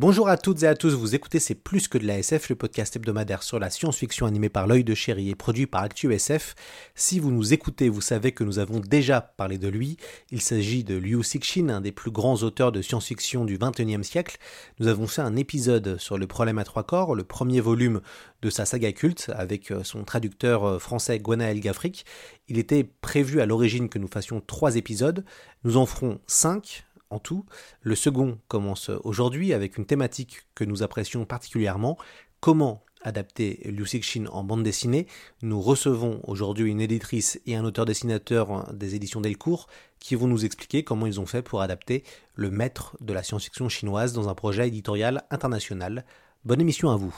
Bonjour à toutes et à tous, vous écoutez C'est plus que de la SF, le podcast hebdomadaire sur la science-fiction animé par l'œil de chéri et produit par ActuSF. Si vous nous écoutez, vous savez que nous avons déjà parlé de lui. Il s'agit de Liu Cixin, un des plus grands auteurs de science-fiction du XXIe siècle. Nous avons fait un épisode sur le problème à trois corps, le premier volume de sa saga culte, avec son traducteur français Gwenaël Gafric. Il était prévu à l'origine que nous fassions trois épisodes. Nous en ferons cinq en tout. Le second commence aujourd'hui avec une thématique que nous apprécions particulièrement, comment adapter Liu Cixin en bande dessinée. Nous recevons aujourd'hui une éditrice et un auteur-dessinateur des éditions Delcourt qui vont nous expliquer comment ils ont fait pour adapter le maître de la science-fiction chinoise dans un projet éditorial international. Bonne émission à vous.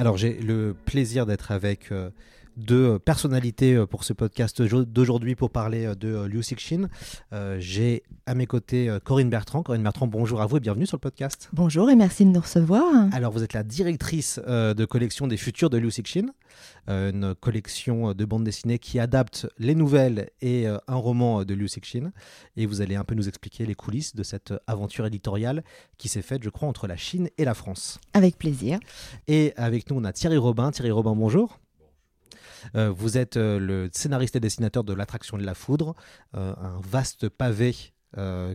Alors j'ai le plaisir d'être avec euh, deux personnalités euh, pour ce podcast d'aujourd'hui pour parler euh, de Liu Cixin. j'ai à mes côtés Corinne Bertrand. Corinne Bertrand, bonjour à vous et bienvenue sur le podcast. Bonjour et merci de nous recevoir. Alors vous êtes la directrice de collection des futurs de Liu Cixin, une collection de bandes dessinées qui adapte les nouvelles et un roman de Liu Cixin. Et vous allez un peu nous expliquer les coulisses de cette aventure éditoriale qui s'est faite, je crois, entre la Chine et la France. Avec plaisir. Et avec nous, on a Thierry Robin. Thierry Robin, bonjour. Euh, vous êtes euh, le scénariste et dessinateur de L'attraction de la foudre, euh, un vaste pavé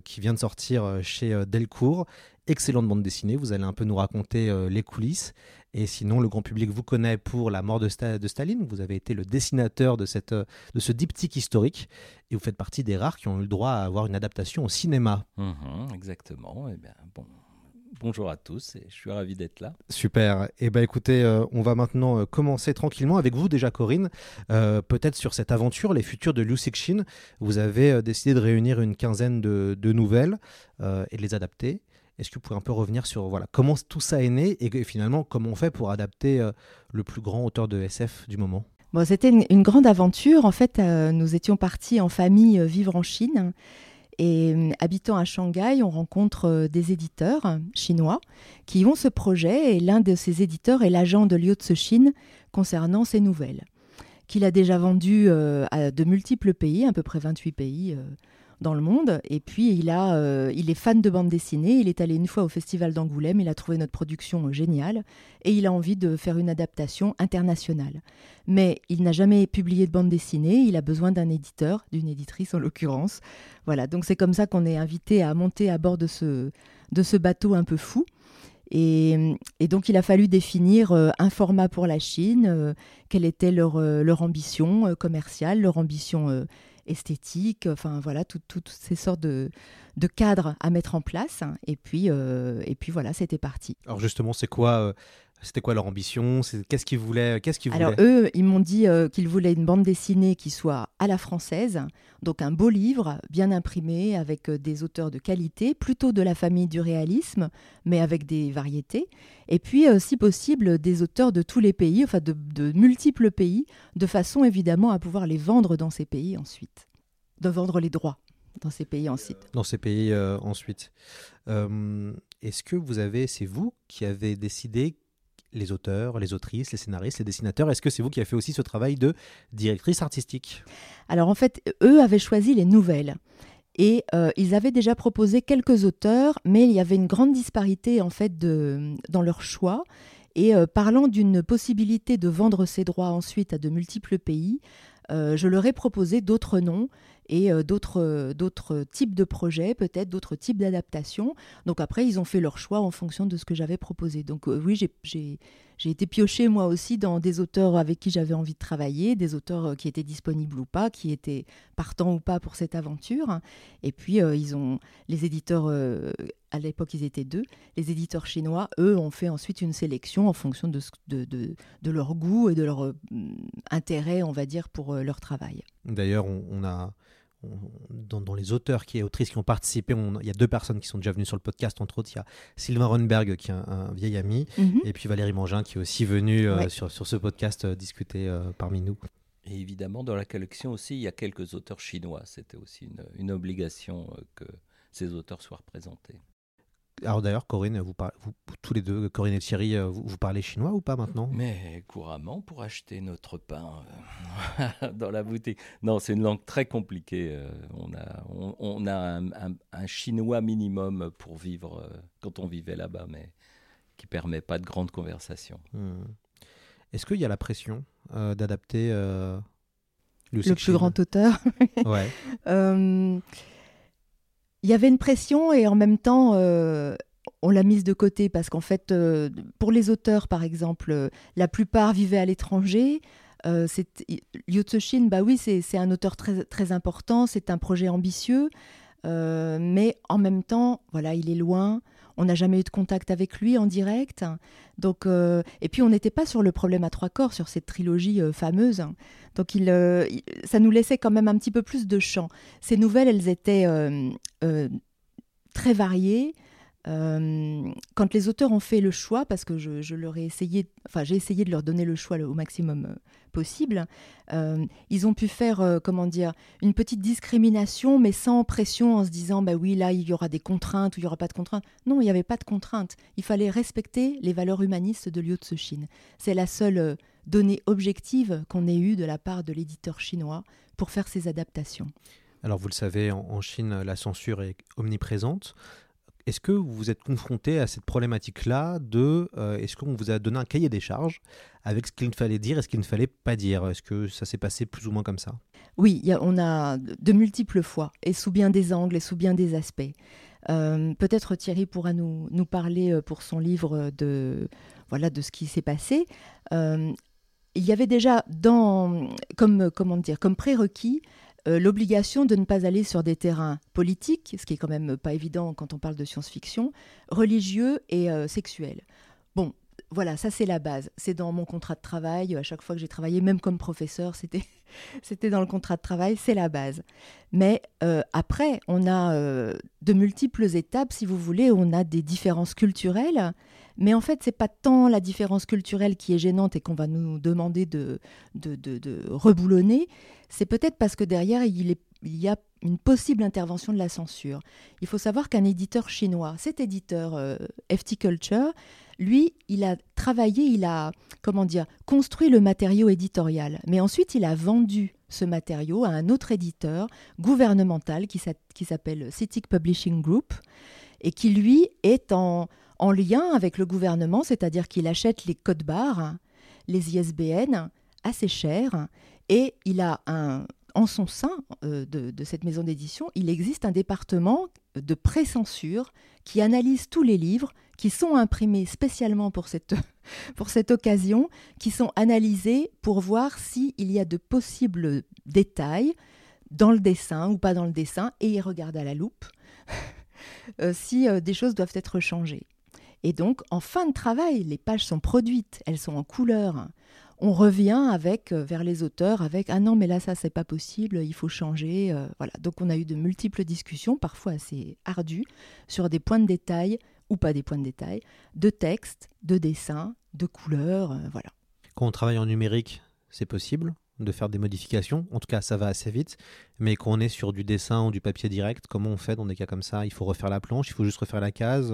qui vient de sortir chez Delcourt. Excellente bande dessinée, vous allez un peu nous raconter les coulisses. Et sinon, le grand public vous connaît pour La mort de, Staline. Vous avez été le dessinateur de, cette, de ce diptyque historique. Et vous faites partie des rares qui ont eu le droit à avoir une adaptation au cinéma. Mhm, exactement. Eh bien, bon, bonjour à tous et je suis ravi d'être là. Super. Et eh ben écoutez, euh, on va maintenant euh, commencer tranquillement avec vous déjà Corinne, euh, peut-être sur cette aventure, les futurs de Liu Cixin. Vous avez décidé de réunir une quinzaine de, nouvelles et de les adapter. Est-ce que vous pouvez un peu revenir sur voilà comment tout ça est né et, finalement comment on fait pour adapter le plus grand auteur de SF du moment? Bon, c'était une, une, grande aventure. En fait, nous étions partis en famille vivre en Chine. Et euh, habitant à Shanghai, on rencontre euh, des éditeurs chinois qui ont ce projet et l'un de ces éditeurs est l'agent de Liu Cixin concernant ces nouvelles, qu'il a déjà vendu euh, à de multiples pays, à peu près 28 pays dans le monde. Et puis, il, a, euh, il est fan de bande dessinée. Il est allé une fois au Festival d'Angoulême. Il a trouvé notre production géniale. Et il a envie de faire une adaptation internationale. Mais il n'a jamais publié de bande dessinée. Il a besoin d'un éditeur, d'une éditrice en l'occurrence. Voilà, donc c'est comme ça qu'on est invité à monter à bord de ce, de ce bateau un peu fou. Et, donc il a fallu définir euh, un format pour la Chine, euh, quelle était leur, leur ambition commerciale, leur ambition esthétique, enfin voilà, toutes ces sortes de, cadres à mettre en place. Et puis, euh, et puis voilà, c'était parti. Alors justement, c'est quoi euh, c'était quoi leur ambition? Qu'est-ce qu'ils voulaient Qu'est-ce qu'ils Alors eux, ils m'ont dit euh, qu'ils voulaient une bande dessinée qui soit à la française, donc un beau livre, bien imprimé, avec euh, des auteurs de qualité, plutôt de la famille du réalisme, mais avec des variétés. Et puis, euh, si possible, des auteurs de tous les pays, enfin de, de, multiples pays, de façon évidemment à pouvoir les vendre dans ces pays ensuite, de vendre les droits dans ces pays ensuite. Dans ces pays ensuite. Est-ce que vous avez, c'est vous qui avez décidé les auteurs, les autrices, les scénaristes, les dessinateurs. Est-ce que c'est vous qui avez fait aussi ce travail de directrice artistique? Alors en fait, eux avaient choisi les nouvelles. Et euh, ils avaient déjà proposé quelques auteurs, mais il y avait une grande disparité en fait dans leur choix. Et euh, parlant d'une possibilité de vendre ces droits ensuite à de multiples pays, euh, je leur ai proposé d'autres noms et d'autres d'autres types de projets, peut-être d'autres types d'adaptations. Donc après, ils ont fait leur choix en fonction de ce que j'avais proposé. Donc oui, j'ai été piochée moi aussi dans des auteurs avec qui j'avais envie de travailler, des auteurs euh, qui étaient disponibles ou pas, qui étaient partants ou pas pour cette aventure. Et puis euh, ils ont les éditeurs euh, à l'époque ils étaient deux. Les éditeurs chinois, eux, ont fait ensuite une sélection en fonction de, de, de, leur goût et de leur intérêt, on va dire, pour leur travail. D'ailleurs, on, a dans, les auteurs qui et autrices qui ont participé, il y a deux personnes qui sont déjà venues sur le podcast, entre autres, il y a Sylvain Ronberg qui est un, vieil ami, mhm. et puis Valérie Mangin qui est aussi venue euh, sur, sur, ce podcast euh, discuter euh, parmi nous. Et évidemment, dans la collection aussi, il y a quelques auteurs chinois. C'était aussi une, une obligation que ces auteurs soient représentés. Alors d'ailleurs, Corinne, vous, vous, tous les deux, Corinne et Thierry, euh, vous, parlez chinois ou pas maintenant? Mais couramment pour acheter notre pain euh, dans la boutique. Non, c'est une langue très compliquée. Euh, on a, on, a un, chinois minimum pour vivre quand on vivait là-bas, mais qui permet pas de grandes conversations. Hmm. Est-ce qu'il y a la pression d'adapter le plus grand auteur Ouais. il y avait une pression et en même temps, euh, on l'a mise de côté parce qu'en fait, euh, pour les auteurs, par exemple, euh, la plupart vivaient à l'étranger. Liu Cixin, bah oui, c'est un auteur très, très important, c'est un projet ambitieux, mais en même temps, voilà, il est loin. On n'a jamais eu de contact avec lui en direct. Donc, et puis, on n'était pas sur le problème à trois corps, sur cette trilogie fameuse. Donc euh, il, ça nous laissait quand même un petit peu plus de champ. Ces nouvelles, elles étaient euh, euh, très variées. Quand les auteurs ont fait le choix, parce que je, leur ai essayé, enfin j'ai essayé de leur donner le choix au maximum possible, ils ont pu faire, comment dire, une petite discrimination, mais sans pression, en se disant, bah oui, là il y aura des contraintes ou il y aura pas de contraintes. Non, il n'y avait pas de contraintes. Il fallait respecter les valeurs humanistes de Liu Cixin. C'est la seule données objectives qu'on ait eues de la part de l'éditeur chinois pour faire ces adaptations. Alors vous le savez, en, Chine, la censure est omniprésente. Est-ce que vous êtes confronté à cette problématique-là de euh, est-ce qu'on vous a donné un cahier des charges avec ce qu'il fallait dire et ce qu'il ne fallait pas dire? Est-ce que ça s'est passé plus ou moins comme ça? Oui, on a de multiples fois et sous bien des angles et sous bien des aspects. Euh, peut-être Thierry pourra nous, nous, parler euh, pour son livre de, voilà, de ce qui s'est passé. Il y avait déjà dans, comme, comment dire, comme prérequis euh, l'obligation de ne pas aller sur des terrains politiques, ce qui est quand même pas évident quand on parle de science-fiction, religieux et euh, sexuels. Bon, voilà, ça c'est la base. C'est dans mon contrat de travail. À chaque fois que j'ai travaillé, même comme professeur, c'était dans le contrat de travail. C'est la base. Mais euh, après, on a de multiples étapes, si vous voulez. On a des différences culturelles mais en fait, c'est pas tant la différence culturelle qui est gênante et qu'on va nous demander de, de, de, reboulonner, c'est peut-être parce que derrière, il, y a une possible intervention de la censure. Il faut savoir qu'un éditeur chinois, cet éditeur euh, FT Culture, lui, il a travaillé, il a, comment dire, construit le matériau éditorial. Mais ensuite, il a vendu ce matériau à un autre éditeur gouvernemental qui s'appelle CITIC Publishing Group et qui, lui, est en en lien avec le gouvernement, c'est-à-dire qu'il achète les codes barres, les ISBN, assez cher, et il a un, en son sein euh, de, cette maison d'édition, il existe un département de pré-censure qui analyse tous les livres qui sont imprimés spécialement pour cette, pour cette occasion, qui sont analysés pour voir s'il y a de possibles détails dans le dessin ou pas dans le dessin, et il regarde à la loupe euh, si euh, des choses doivent être changées. Et donc, en fin de travail, les pages sont produites, elles sont en couleur. On revient avec euh, vers les auteurs avec ah non mais là ça c'est pas possible, il faut changer. Euh, voilà. Donc on a eu de multiples discussions, parfois assez ardues, sur des points de détail ou pas des points de détail, de texte, de dessin, de couleurs, euh, voilà. Quand on travaille en numérique, c'est possible de faire des modifications. En tout cas, ça va assez vite. Mais quand on est sur du dessin ou du papier direct, comment on fait dans des cas comme ça? Il faut refaire la planche, il faut juste refaire la case?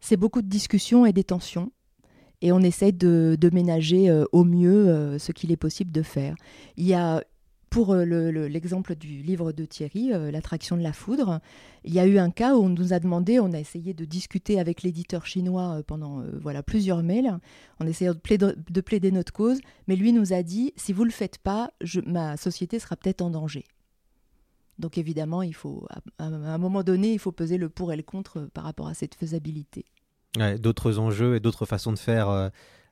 C'est beaucoup de discussions et des tensions. Et on essaie de, ménager euh, au mieux euh, ce qu'il est possible de faire. Il y a pour euh, l'exemple du livre de Thierry, L'attraction de la foudre, il y a eu un cas où on nous a demandé, on a essayé de discuter avec l'éditeur chinois pendant voilà plusieurs mails, on essayait de plaider, de plaider, notre cause, mais lui nous a dit si vous ne le faites pas, ma société sera peut-être en danger. Donc évidemment, il faut, à, un moment donné, il faut peser le pour et le contre par rapport à cette faisabilité. D'autres enjeux et d'autres façons de faire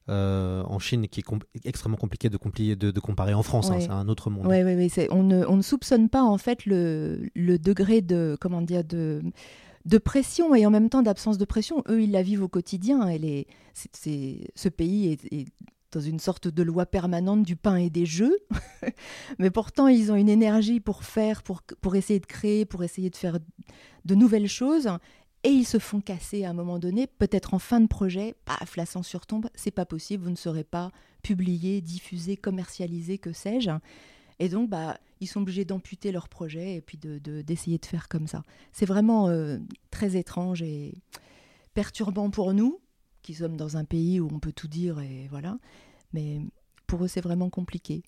euh, en Chine qui est extrêmement compliqué de, de, comparer en France. Hein, c'est un autre monde. Oui, on, ne, on, ne, soupçonne pas en fait le, le degré de comment dire de de pression et en même temps d'absence de pression. Eux, ils la vivent au quotidien. Elle est, ce pays est, dans une sorte de loi permanente du pain et des jeux. Mais pourtant, ils ont une énergie pour faire, pour, pour essayer de créer, pour essayer de faire de nouvelles choses et ils se font casser à un moment donné, peut-être en fin de projet, paf, la censure tombe, c'est pas possible, vous ne serez pas publié, diffusé, commercialisé, que sais-je. Et donc, bah, ils sont obligés d'amputer leur projet et puis d'essayer de, de, faire comme ça. C'est vraiment euh, très étrange et perturbant pour nous, qui sommes dans un pays où on peut tout dire et voilà. Mais pour eux, c'est vraiment compliqué.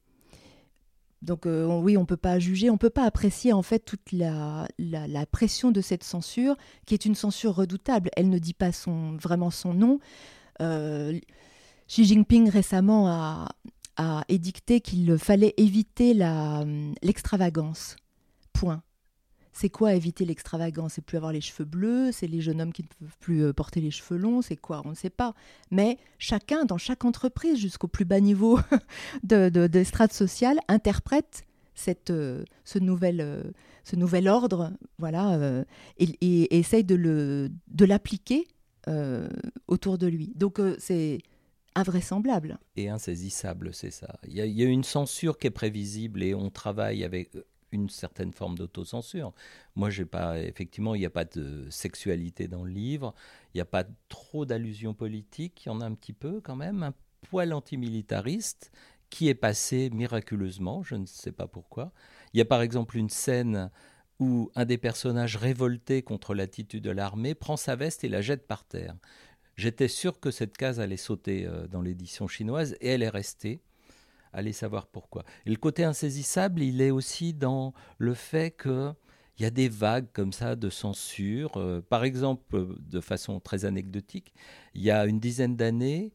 Donc euh, oui, on peut pas juger, on peut pas apprécier en fait toute la, la, pression de cette censure, qui est une censure redoutable. Elle ne dit pas son, vraiment son nom. Euh, Xi Jinping récemment a, a édicté qu'il fallait éviter l'extravagance. Point c'est quoi éviter l'extravagance? C'est plus avoir les cheveux bleus, c'est les jeunes hommes qui ne peuvent plus euh, porter les cheveux longs, c'est quoi? On ne sait pas. Mais chacun, dans chaque entreprise, jusqu'au plus bas niveau de, de, strates sociales, interprète cette, euh, ce, nouvel, euh, ce nouvel ordre voilà, et, essaye de l'appliquer autour de lui. Donc c'est invraisemblable. Et insaisissable, c'est ça. Il y, a, une censure qui est prévisible et on travaille avec une certaine forme d'autocensure. Moi, j'ai pas, effectivement, il n'y a pas de sexualité dans le livre, il n'y a pas trop d'allusions politiques, il y en a un petit peu quand même, un poil antimilitariste qui est passé miraculeusement, je ne sais pas pourquoi. Il y a par exemple une scène où un des personnages révoltés contre l'attitude de l'armée prend sa veste et la jette par terre. J'étais sûr que cette case allait sauter euh, dans l'édition chinoise et elle est restée allez savoir pourquoi. Et le côté insaisissable, il est aussi dans le fait que il y a des vagues comme ça de censure. Euh, par exemple, de façon très anecdotique, il y a une dizaine d'années,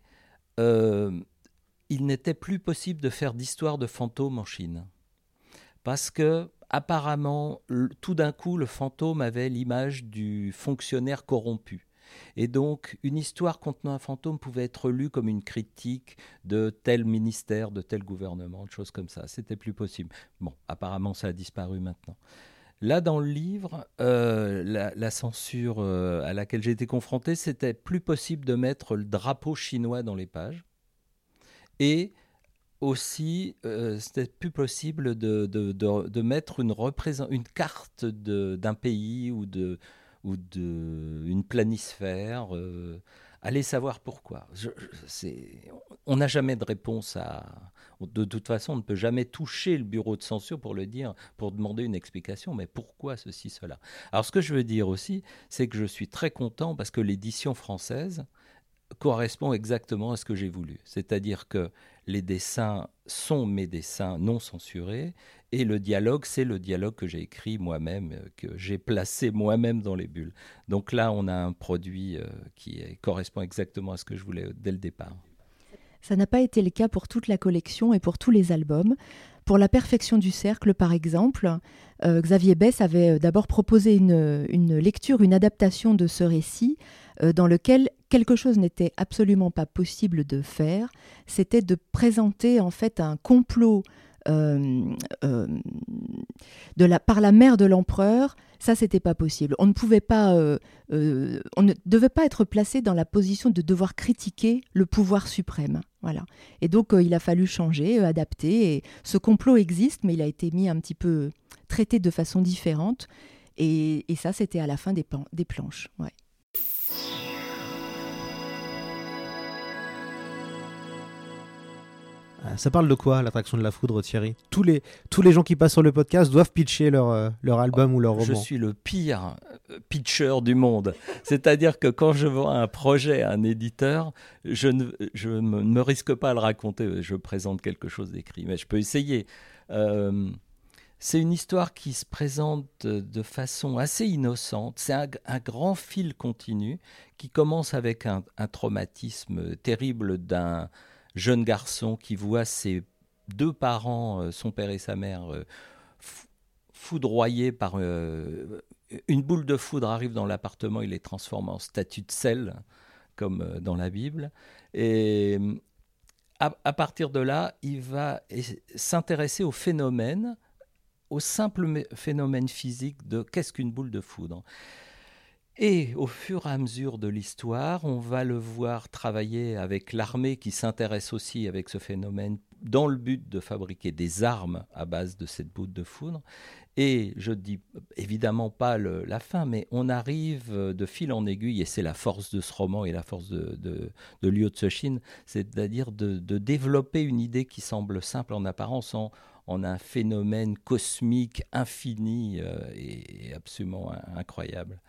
euh, il n'était plus possible de faire d'histoire de fantômes en Chine. Parce que, apparemment, tout d'un coup, le fantôme avait l'image du fonctionnaire corrompu. Et donc, une histoire contenant un fantôme pouvait être lue comme une critique de tel ministère, de tel gouvernement, de choses comme ça. C'était plus possible. Bon, apparemment, ça a disparu maintenant. Là, dans le livre, euh, la, censure euh, à laquelle j'ai été confronté, c'était plus possible de mettre le drapeau chinois dans les pages. Et aussi, euh, c'était plus possible de, mettre une carte d'un pays ou de, ou d'une planisphère. Euh, allez savoir pourquoi. on n'a jamais de réponse à. De toute façon, on ne peut jamais toucher le bureau de censure pour le dire, pour demander une explication. Mais pourquoi ceci, cela? Alors, ce que je veux dire aussi, c'est que je suis très content parce que l'édition française correspond exactement à ce que j'ai voulu. C'est-à-dire que les dessins sont mes dessins non censurés et le dialogue, c'est le dialogue que j'ai écrit moi-même, euh, que j'ai placé moi-même dans les bulles. Donc là, on a un produit euh, qui correspond exactement à ce que je voulais dès le départ. Ça n'a pas été le cas pour toute la collection et pour tous les albums. Pour La perfection du cercle, par exemple, euh, Xavier Bess avait d'abord proposé une, lecture, une adaptation de ce récit dans lequel quelque chose n'était absolument pas possible de faire, c'était de présenter en fait un complot euh, euh, de la, par la mère de l'empereur, ça c'était pas possible. On ne pouvait pas, euh, on ne devait pas être placé dans la position de devoir critiquer le pouvoir suprême. Voilà. Et donc il a fallu changer, adapter. Et ce complot existe, mais il a été mis un petit peu traité de façon différente. Et, ça c'était à la fin des, des planches. Ça parle de quoi l'attraction de la foudre, Thierry? Tous les, tous les gens qui passent sur le podcast doivent pitcher leur, euh, leur album ou leur roman. Je suis le pire euh, pitcher du monde. C'est-à-dire que quand je vois un projet à un éditeur, je ne je me, risque pas à le raconter. Je présente quelque chose d'écrit, mais je peux essayer. c'est une histoire qui se présente de façon assez innocente. C'est un, un, grand fil continu qui commence avec un, un traumatisme terrible d'un jeune garçon qui voit ses deux parents, euh, son père et sa mère, euh, foudroyé par euh, une boule de foudre arrive dans l'appartement, il est transformé en statue de sel, comme dans la Bible. Et à, partir de là, il va es- s'intéresser au phénomène, au simple phénomène physique de qu'est-ce qu'une boule de foudre. Et au fur et à mesure de l'histoire, on va le voir travailler avec l'armée qui s'intéresse aussi avec ce phénomène dans le but de fabriquer des armes à base de cette boule de foudre. Et je dis évidemment pas la fin, mais on arrive de fil en aiguille, et c'est la force de ce roman et la force de, Liu Cixin, c'est-à-dire de, développer une idée qui semble simple en apparence en, un phénomène cosmique infini euh, et, absolument in- incroyable.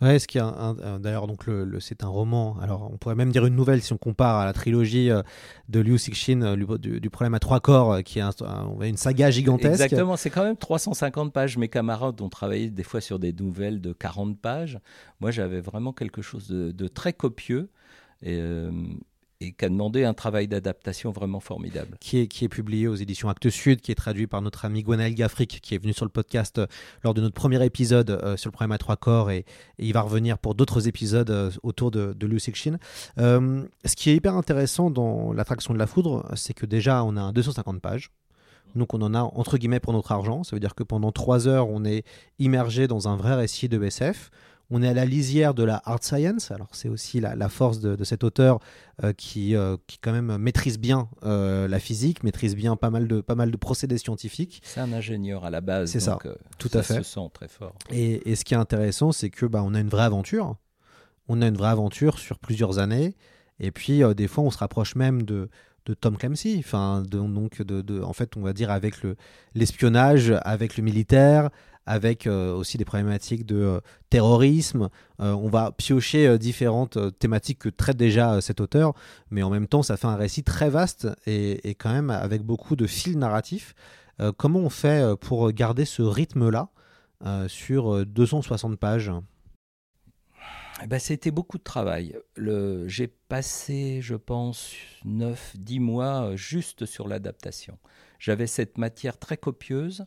Ouais, ce qui un- d'ailleurs donc le, c'est un roman. Alors on pourrait même dire une nouvelle si on compare à la trilogie euh, de Liu Cixin euh, du, problème à trois corps, euh, qui est une saga gigantesque. Exactement, c'est quand même 350 pages. Mes camarades ont travaillé des fois sur des nouvelles de 40 pages. Moi, j'avais vraiment quelque chose de, très copieux euh, et qui a demandé un travail d'adaptation vraiment formidable. Qui est, qui est publié aux éditions Actes Sud, qui est traduit par notre ami Gwenaël Gaffric, qui est venu sur le podcast euh, lors de notre premier épisode euh, sur le problème à trois corps, et, il va revenir pour d'autres épisodes euh, autour de, de Liu Cixin. Ce qui est hyper intéressant dans l'attraction de la foudre, c'est que déjà on a un 250 pages. Donc on en a entre guillemets pour notre argent. Ça veut dire que pendant trois heures, on est immergé dans un vrai récit de SF. On est à la lisière de la art science. Alors c'est aussi la, la force de, de cet auteur euh, qui, euh, qui quand même maîtrise bien euh, la physique, maîtrise bien pas mal de, pas mal de procédés scientifiques. C'est un ingénieur à la base. C'est ça, tout ça à fait. se sent très fort. Et, et ce qui est intéressant, c'est que bah, on a une vraie aventure. On a une vraie aventure sur plusieurs années. Et puis, des fois, on se rapproche même de, de Tom Clancy. Enfin, donc, en fait, on va dire avec le- l'espionnage, avec le militaire, avec euh, aussi des problématiques de euh, terrorisme. Euh, on va piocher différentes thématiques que traite déjà cet auteur. Mais en même temps, ça fait un récit très vaste et, et quand même avec beaucoup de fils narratifs. Comment on fait pour garder ce rythme-là sur euh, 260 pages? Eh ben, C'était beaucoup de travail. J'ai passé, je pense, 9-10 mois euh, juste sur l'adaptation. J'avais cette matière très copieuse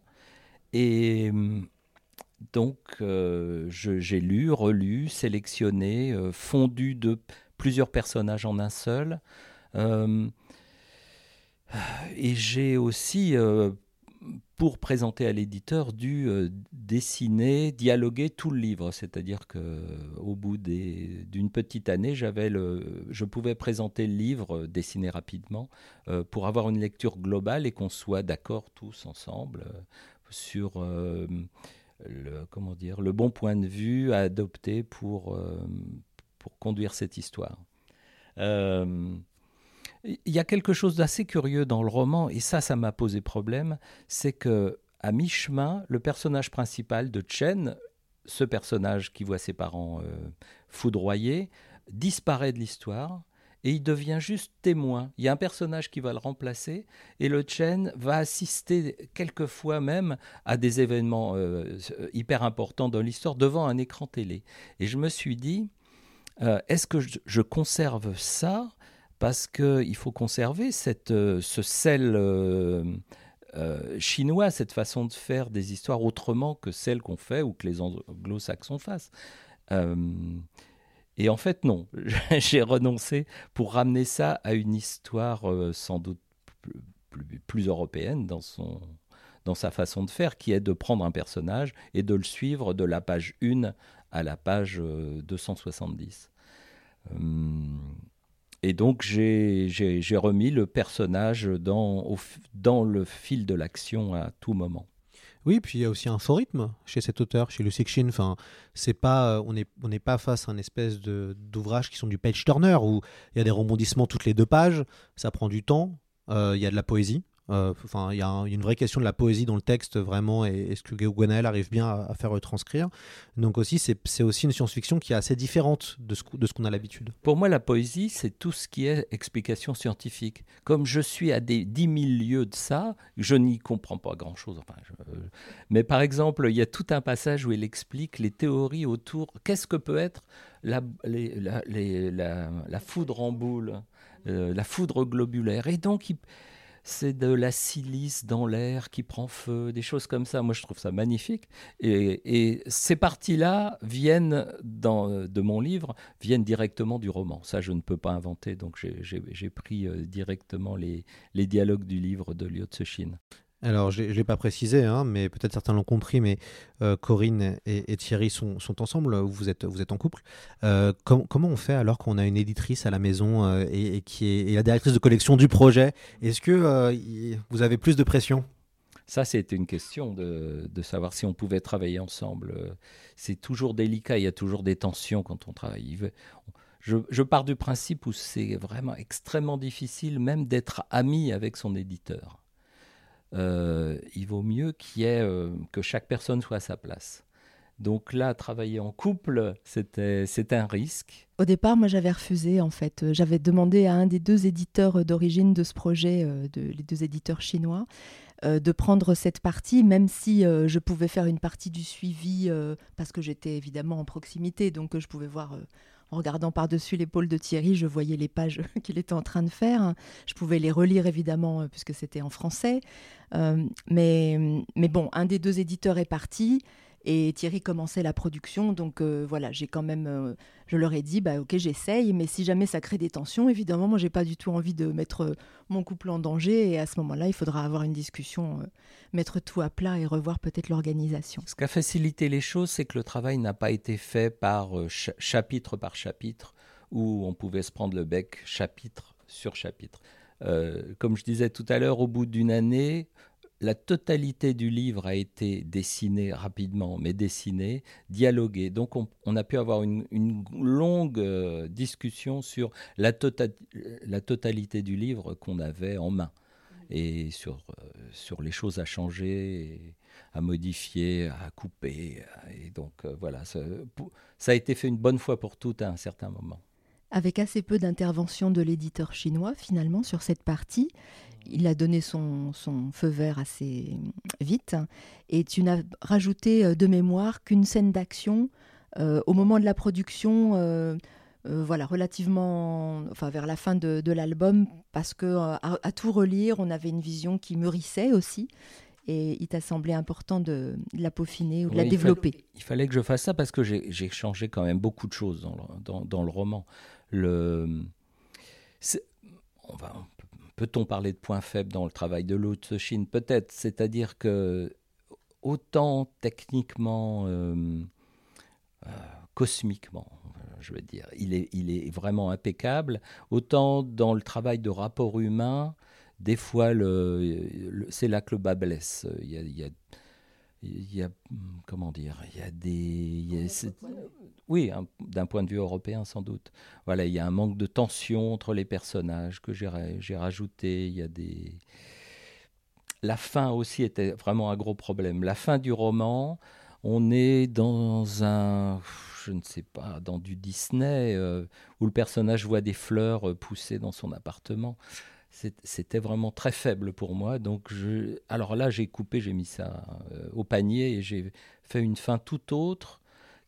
et hum, donc euh, j'ai lu, relu, sélectionné, euh, fondu de plusieurs personnages en un seul. Euh, et j'ai aussi, pour présenter à l'éditeur, dû euh, dessiner, dialoguer tout le livre. C'est-à-dire que au bout d'une petite année, j'avais je pouvais présenter le livre, euh, dessiner rapidement, euh, pour avoir une lecture globale et qu'on soit d'accord tous ensemble euh, sur euh, le, comment dire, le bon point de vue à adopter pour, euh, pour conduire cette histoire. Il y a quelque chose d'assez curieux dans le roman, et ça, ça m'a posé problème, c'est que à mi-chemin, le personnage principal de Chen, ce personnage qui voit ses parents euh, foudroyés, disparaît de l'histoire et il devient juste témoin. Il y a un personnage qui va le remplacer et le Chen va assister quelquefois même à des événements euh, hyper importants dans l'histoire devant un écran télé. Et je me suis dit, euh, est-ce que je conserve ça parce qu'il faut conserver euh, ce sel euh, euh, chinois, cette façon de faire des histoires autrement que celles qu'on fait ou que les anglo-saxons fassent. Et en fait, non, j'ai renoncé pour ramener ça à une histoire sans doute plus, européenne dans, dans sa façon de faire, qui est de prendre un personnage et de le suivre de la page 1 à la page euh, 270. Hum, et donc j'ai remis le personnage dans, le fil de l'action à tout moment. Oui, puis il y a aussi un fort rythme chez cet auteur, chez Liu Cixin. Enfin, c'est pas, on n'est on n'est pas face à un espèce d'ouvrage qui sont du page turner où il y a des rebondissements toutes les deux pages, ça prend du temps, euh, il y a de la poésie. Enfin, euh, il y, a une vraie question de la poésie dans le texte vraiment, et est-ce que Gwenaël arrive bien à, faire retranscrire Donc aussi, c'est aussi une science-fiction qui est assez différente de ce, ce qu'on a l'habitude. Pour moi, la poésie, c'est tout ce qui est explication scientifique. Comme je suis à des 10 000 lieues de ça, je n'y comprends pas grand-chose. Enfin, je... Mais par exemple, il y a tout un passage où il explique les théories autour. Qu'est-ce que peut être la, la foudre en boule, euh, la foudre globulaire? Et donc, il c'est de la silice dans l'air qui prend feu, des choses comme ça. Moi, je trouve ça magnifique. Et, ces parties-là viennent dans, de mon livre, viennent directement du roman. Ça, je ne peux pas inventer. Donc, j'ai pris euh, directement les, les, dialogues du livre de Liu Cixin. Alors, je ne l'ai pas précisé, hein, mais peut-être certains l'ont compris, mais euh, Corinne et, Thierry sont, ensemble, vous êtes, vous êtes en couple. Euh, comment on fait alors qu'on a une éditrice à la maison euh, et, qui est la directrice de collection du projet? Est-ce que vous avez plus de pression? Ça, c'était une question de, de, savoir si on pouvait travailler ensemble. C'est toujours délicat, il y a toujours des tensions quand on travaille. Je, je pars du principe où c'est vraiment extrêmement difficile même d'être ami avec son éditeur. Euh, il vaut mieux euh, que chaque personne soit à sa place. Donc là, travailler en couple, c'était un risque. Au départ, moi, j'avais refusé, en fait. J'avais demandé à un des deux éditeurs d'origine de ce projet, euh, de, les deux éditeurs chinois, de prendre cette partie, même si je pouvais faire une partie du suivi, parce que j'étais évidemment en proximité, donc je pouvais voir en regardant par-dessus l'épaule de Thierry, je voyais les pages qu'il était en train de faire. Je pouvais les relire évidemment euh, puisque c'était en français. Euh, mais, mais bon, un des deux éditeurs est parti et Thierry commençait la production, donc euh, voilà, j'ai quand même, euh, je leur ai dit, bah ok, j'essaye, mais si jamais ça crée des tensions, évidemment, moi j'ai pas du tout envie de mettre euh, mon couple en danger, et à ce moment-là, il faudra avoir une discussion, mettre tout à plat et revoir peut-être l'organisation. Ce qui a facilité les choses, c'est que le travail n'a pas été fait par chapitre par chapitre, où on pouvait se prendre le bec chapitre sur chapitre. comme je disais tout à l'heure, au bout d'une année, la totalité du livre a été dessinée rapidement, mais dessinée, dialoguée. Donc on, a pu avoir une, longue euh, discussion sur la, tota-, la, totalité du livre qu'on avait en main et sur, euh, sur les choses à changer, à modifier, à couper. Et donc euh, voilà, ça, ça a été fait une bonne fois pour toutes à un certain moment avec assez peu d'intervention de l'éditeur chinois finalement sur cette partie. Il a donné son, feu vert assez vite et tu n'as rajouté euh, de mémoire qu'une scène d'action euh, au moment de la production, euh, voilà, relativement, enfin vers la fin de, l'album, parce que à, tout relire, on avait une vision qui mûrissait aussi. Et il t'a semblé important de, la peaufiner ou de la développer. Il fallait, que je fasse ça parce que j'ai changé quand même beaucoup de choses dans dans le roman le, on va, peut-on parler de points faibles dans le travail de Chine Peut-être, c'est-à-dire que autant techniquement, euh, euh, cosmiquement, je veux dire, il est, vraiment impeccable, autant dans le travail de rapport humain, des fois, c'est là que le bas blesse. Il y a il y a comment dire il y a des oui d'un point de vue européen sans doute. Voilà il y a un manque de tension entre les personnages que j'ai rajouté. Il y a des la fin aussi était vraiment un gros problème. La fin du roman on est dans un je ne sais pas dans du Disney euh, où le personnage voit des fleurs euh, pousser dans son appartement c'était vraiment très faible pour moi. Donc, je, alors là, j'ai coupé, j'ai mis ça euh, au panier et j'ai fait une fin tout autre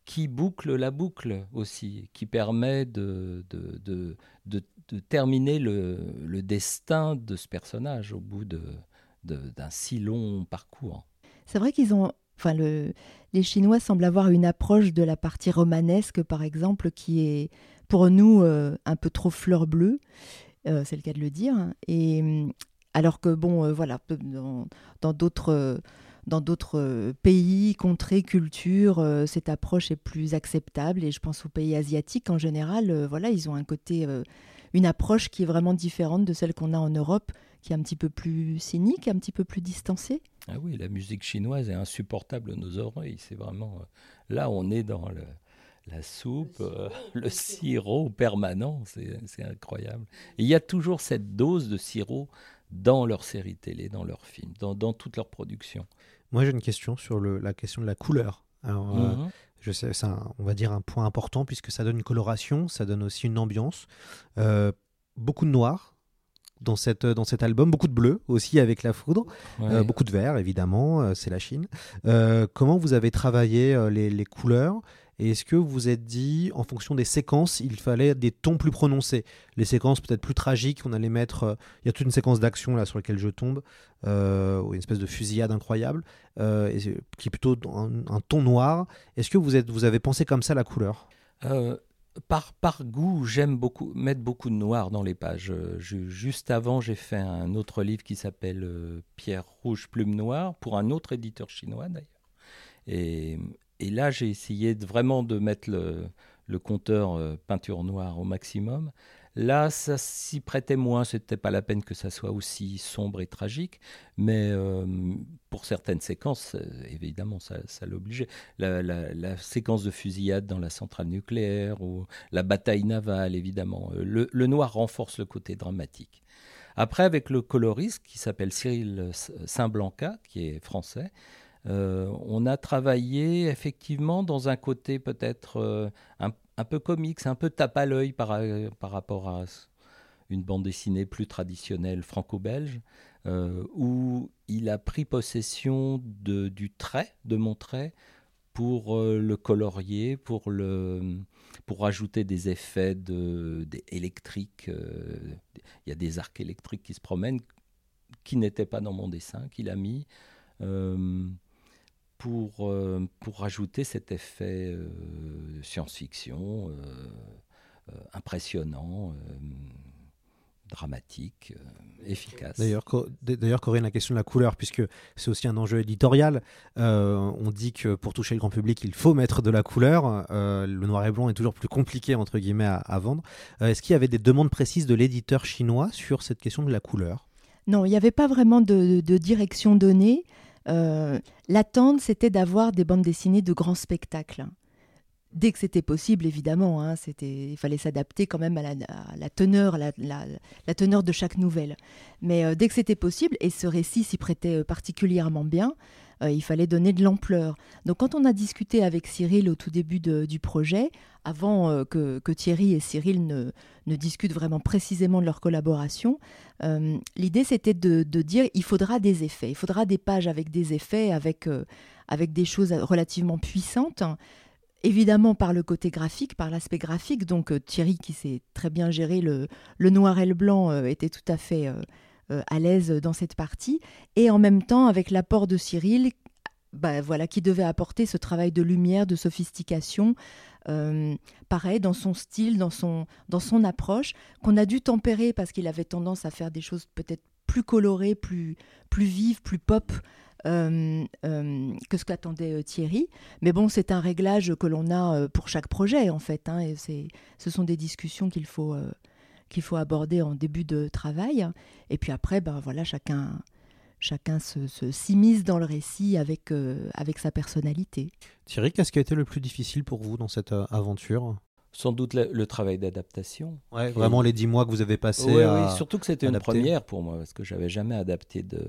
qui boucle la boucle aussi, qui permet de, de, de, de, terminer le, le, destin de ce personnage au bout d'un si long parcours. C'est vrai qu'ils ont. Enfin, le, les Chinois semblent avoir une approche de la partie romanesque, par exemple, qui est pour nous euh, un peu trop fleur bleue. Euh, c'est le cas de le dire. Et mm, alors que bon, euh, voilà, dans d'autres dans d'autres pays, contrées, cultures, euh, cette approche est plus acceptable. Et je pense aux pays asiatiques en général, voilà, ils ont un côté, une approche qui est vraiment différente de celle qu'on a en Europe, qui est un petit peu plus cynique, un petit peu plus distancée. Ah oui, la musique chinoise est insupportable à nos oreilles. C'est vraiment là, on est dans le la soupe, le sirop, euh, permanent, c'est incroyable. il y a toujours cette dose de sirop dans leur série télé, dans leurs films, dans, dans toute leur production. Moi, j'ai une question sur le, la question de la couleur. Alors, euh, mhm. je sais, c'est on va dire un point important puisque ça donne une coloration, ça donne aussi une ambiance. Euh, beaucoup de noir, dans, cette, dans cet album. Beaucoup de bleu aussi avec la foudre. beaucoup de vert, évidemment, c'est la Chine. comment vous avez travaillé les, les, couleurs Et est-ce que vous êtes dit, en fonction des séquences, il fallait des tons plus prononcés? Les séquences peut-être plus tragiques, on allait mettre. euh, Il y a toute une séquence d'action là sur laquelle je tombe, euh, une espèce de fusillade incroyable, euh, qui est plutôt un, ton noir. Est-ce que vous, vous avez pensé comme ça la couleur? Euh, par, goût, j'aime beaucoup mettre beaucoup de noir dans les pages. Juste avant, j'ai fait un autre livre qui s'appelle Pierre rouge, plume noire, pour un autre éditeur chinois d'ailleurs. Et là, j'ai essayé vraiment de mettre le, compteur euh, peinture noire au maximum. Là, ça s'y prêtait moins, c'était pas la peine que ça soit aussi sombre et tragique, mais euh, pour certaines séquences, euh, évidemment, ça, l'obligeait. La, séquence de fusillade dans la centrale nucléaire ou la bataille navale, évidemment. Le, le noir renforce le côté dramatique. Après, avec le coloriste qui s'appelle Cyril Saint-Blanca, qui est français, on a travaillé effectivement dans un côté peut-être euh, un, peu comique, un peu tape à l'œil par, euh, rapport à une bande dessinée plus traditionnelle franco-belge, euh, où il a pris possession du trait, de mon trait, pour euh, le colorier, pour, le, pour ajouter des effets électriques. euh, Il y a des arcs électriques qui se promènent, qui n'étaient pas dans mon dessin, qu'il a mis. Pour, euh, pour rajouter cet effet euh, science-fiction euh, euh, impressionnant, euh, dramatique, euh, efficace. D'ailleurs, Co- d'ailleurs, Corinne, la question de la couleur, puisque c'est aussi un enjeu éditorial, euh, on dit que pour toucher le grand public, il faut mettre de la couleur. Euh, le noir et blanc est toujours plus compliqué, entre guillemets, à, à vendre. Euh, Est-ce qu'il y avait des demandes précises de l'éditeur chinois sur cette question de la couleur? Non, il n'y avait pas vraiment de, de direction donnée. Euh, L'attente, c'était d'avoir des bandes dessinées de grands spectacles. Dès que c'était possible, évidemment, hein, il fallait s'adapter quand même à la, teneur, la teneur de chaque nouvelle. Mais euh, dès que c'était possible, et ce récit s'y prêtait euh, particulièrement bien, euh, il fallait donner de l'ampleur. Donc quand on a discuté avec Cyril au tout début du projet, avant euh, que, que Thierry et Cyril ne, ne discutent vraiment précisément de leur collaboration, euh, l'idée c'était de, de dire il faudra des effets, il faudra des pages avec des effets, avec, avec des choses relativement puissantes. Évidemment par le côté graphique, par l'aspect graphique. Donc Thierry, qui sait très bien gérer le, le noir et le blanc, était tout à fait à l'aise dans cette partie. Et en même temps, avec l'apport de Cyril, bah, voilà, qui devait apporter ce travail de lumière, de sophistication, euh, pareil, dans son style, dans son, dans son approche, qu'on a dû tempérer parce qu'il avait tendance à faire des choses peut-être plus colorées, plus, plus vives, plus pop. euh, euh, que ce qu'attendait euh, Thierry. Mais bon, c'est un réglage que l'on a euh, pour chaque projet, en fait. hein, et ce sont des discussions qu'il faut, euh, qu'il faut aborder en début de travail. Et puis après, ben, voilà, chacun, chacun se, se- s'immisce dans le récit avec, euh, avec sa personnalité. Thierry, qu'est-ce qui a été le plus difficile pour vous dans cette euh, aventure? Sans doute le, le travail d'adaptation. Ouais, vraiment les dix mois que vous avez passés à- oui, surtout que c'était une première pour moi, parce que j'avais jamais adapté de,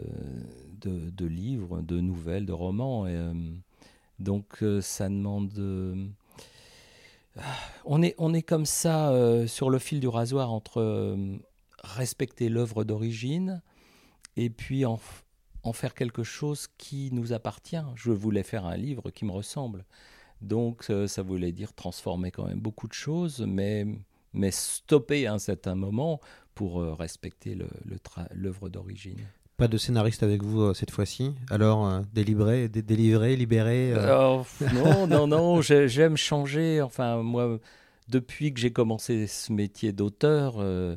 de, de livres, de nouvelles, de romans. Et, euh, donc euh, ça demande... on, est, on est comme ça euh, sur le fil du rasoir entre euh, respecter l'œuvre d'origine et puis en, faire quelque chose qui nous appartient. Je voulais faire un livre qui me ressemble. Donc euh, ça voulait dire transformer quand même beaucoup de choses, mais, stopper à un certain moment pour respecter l'œuvre d'origine. Pas de scénariste avec vous euh, cette fois-ci Alors, euh, délivré, dé- délivré, libéré euh, non, non, non, j'ai- j'aime changer. Enfin, moi, depuis que j'ai commencé ce métier d'auteur, euh,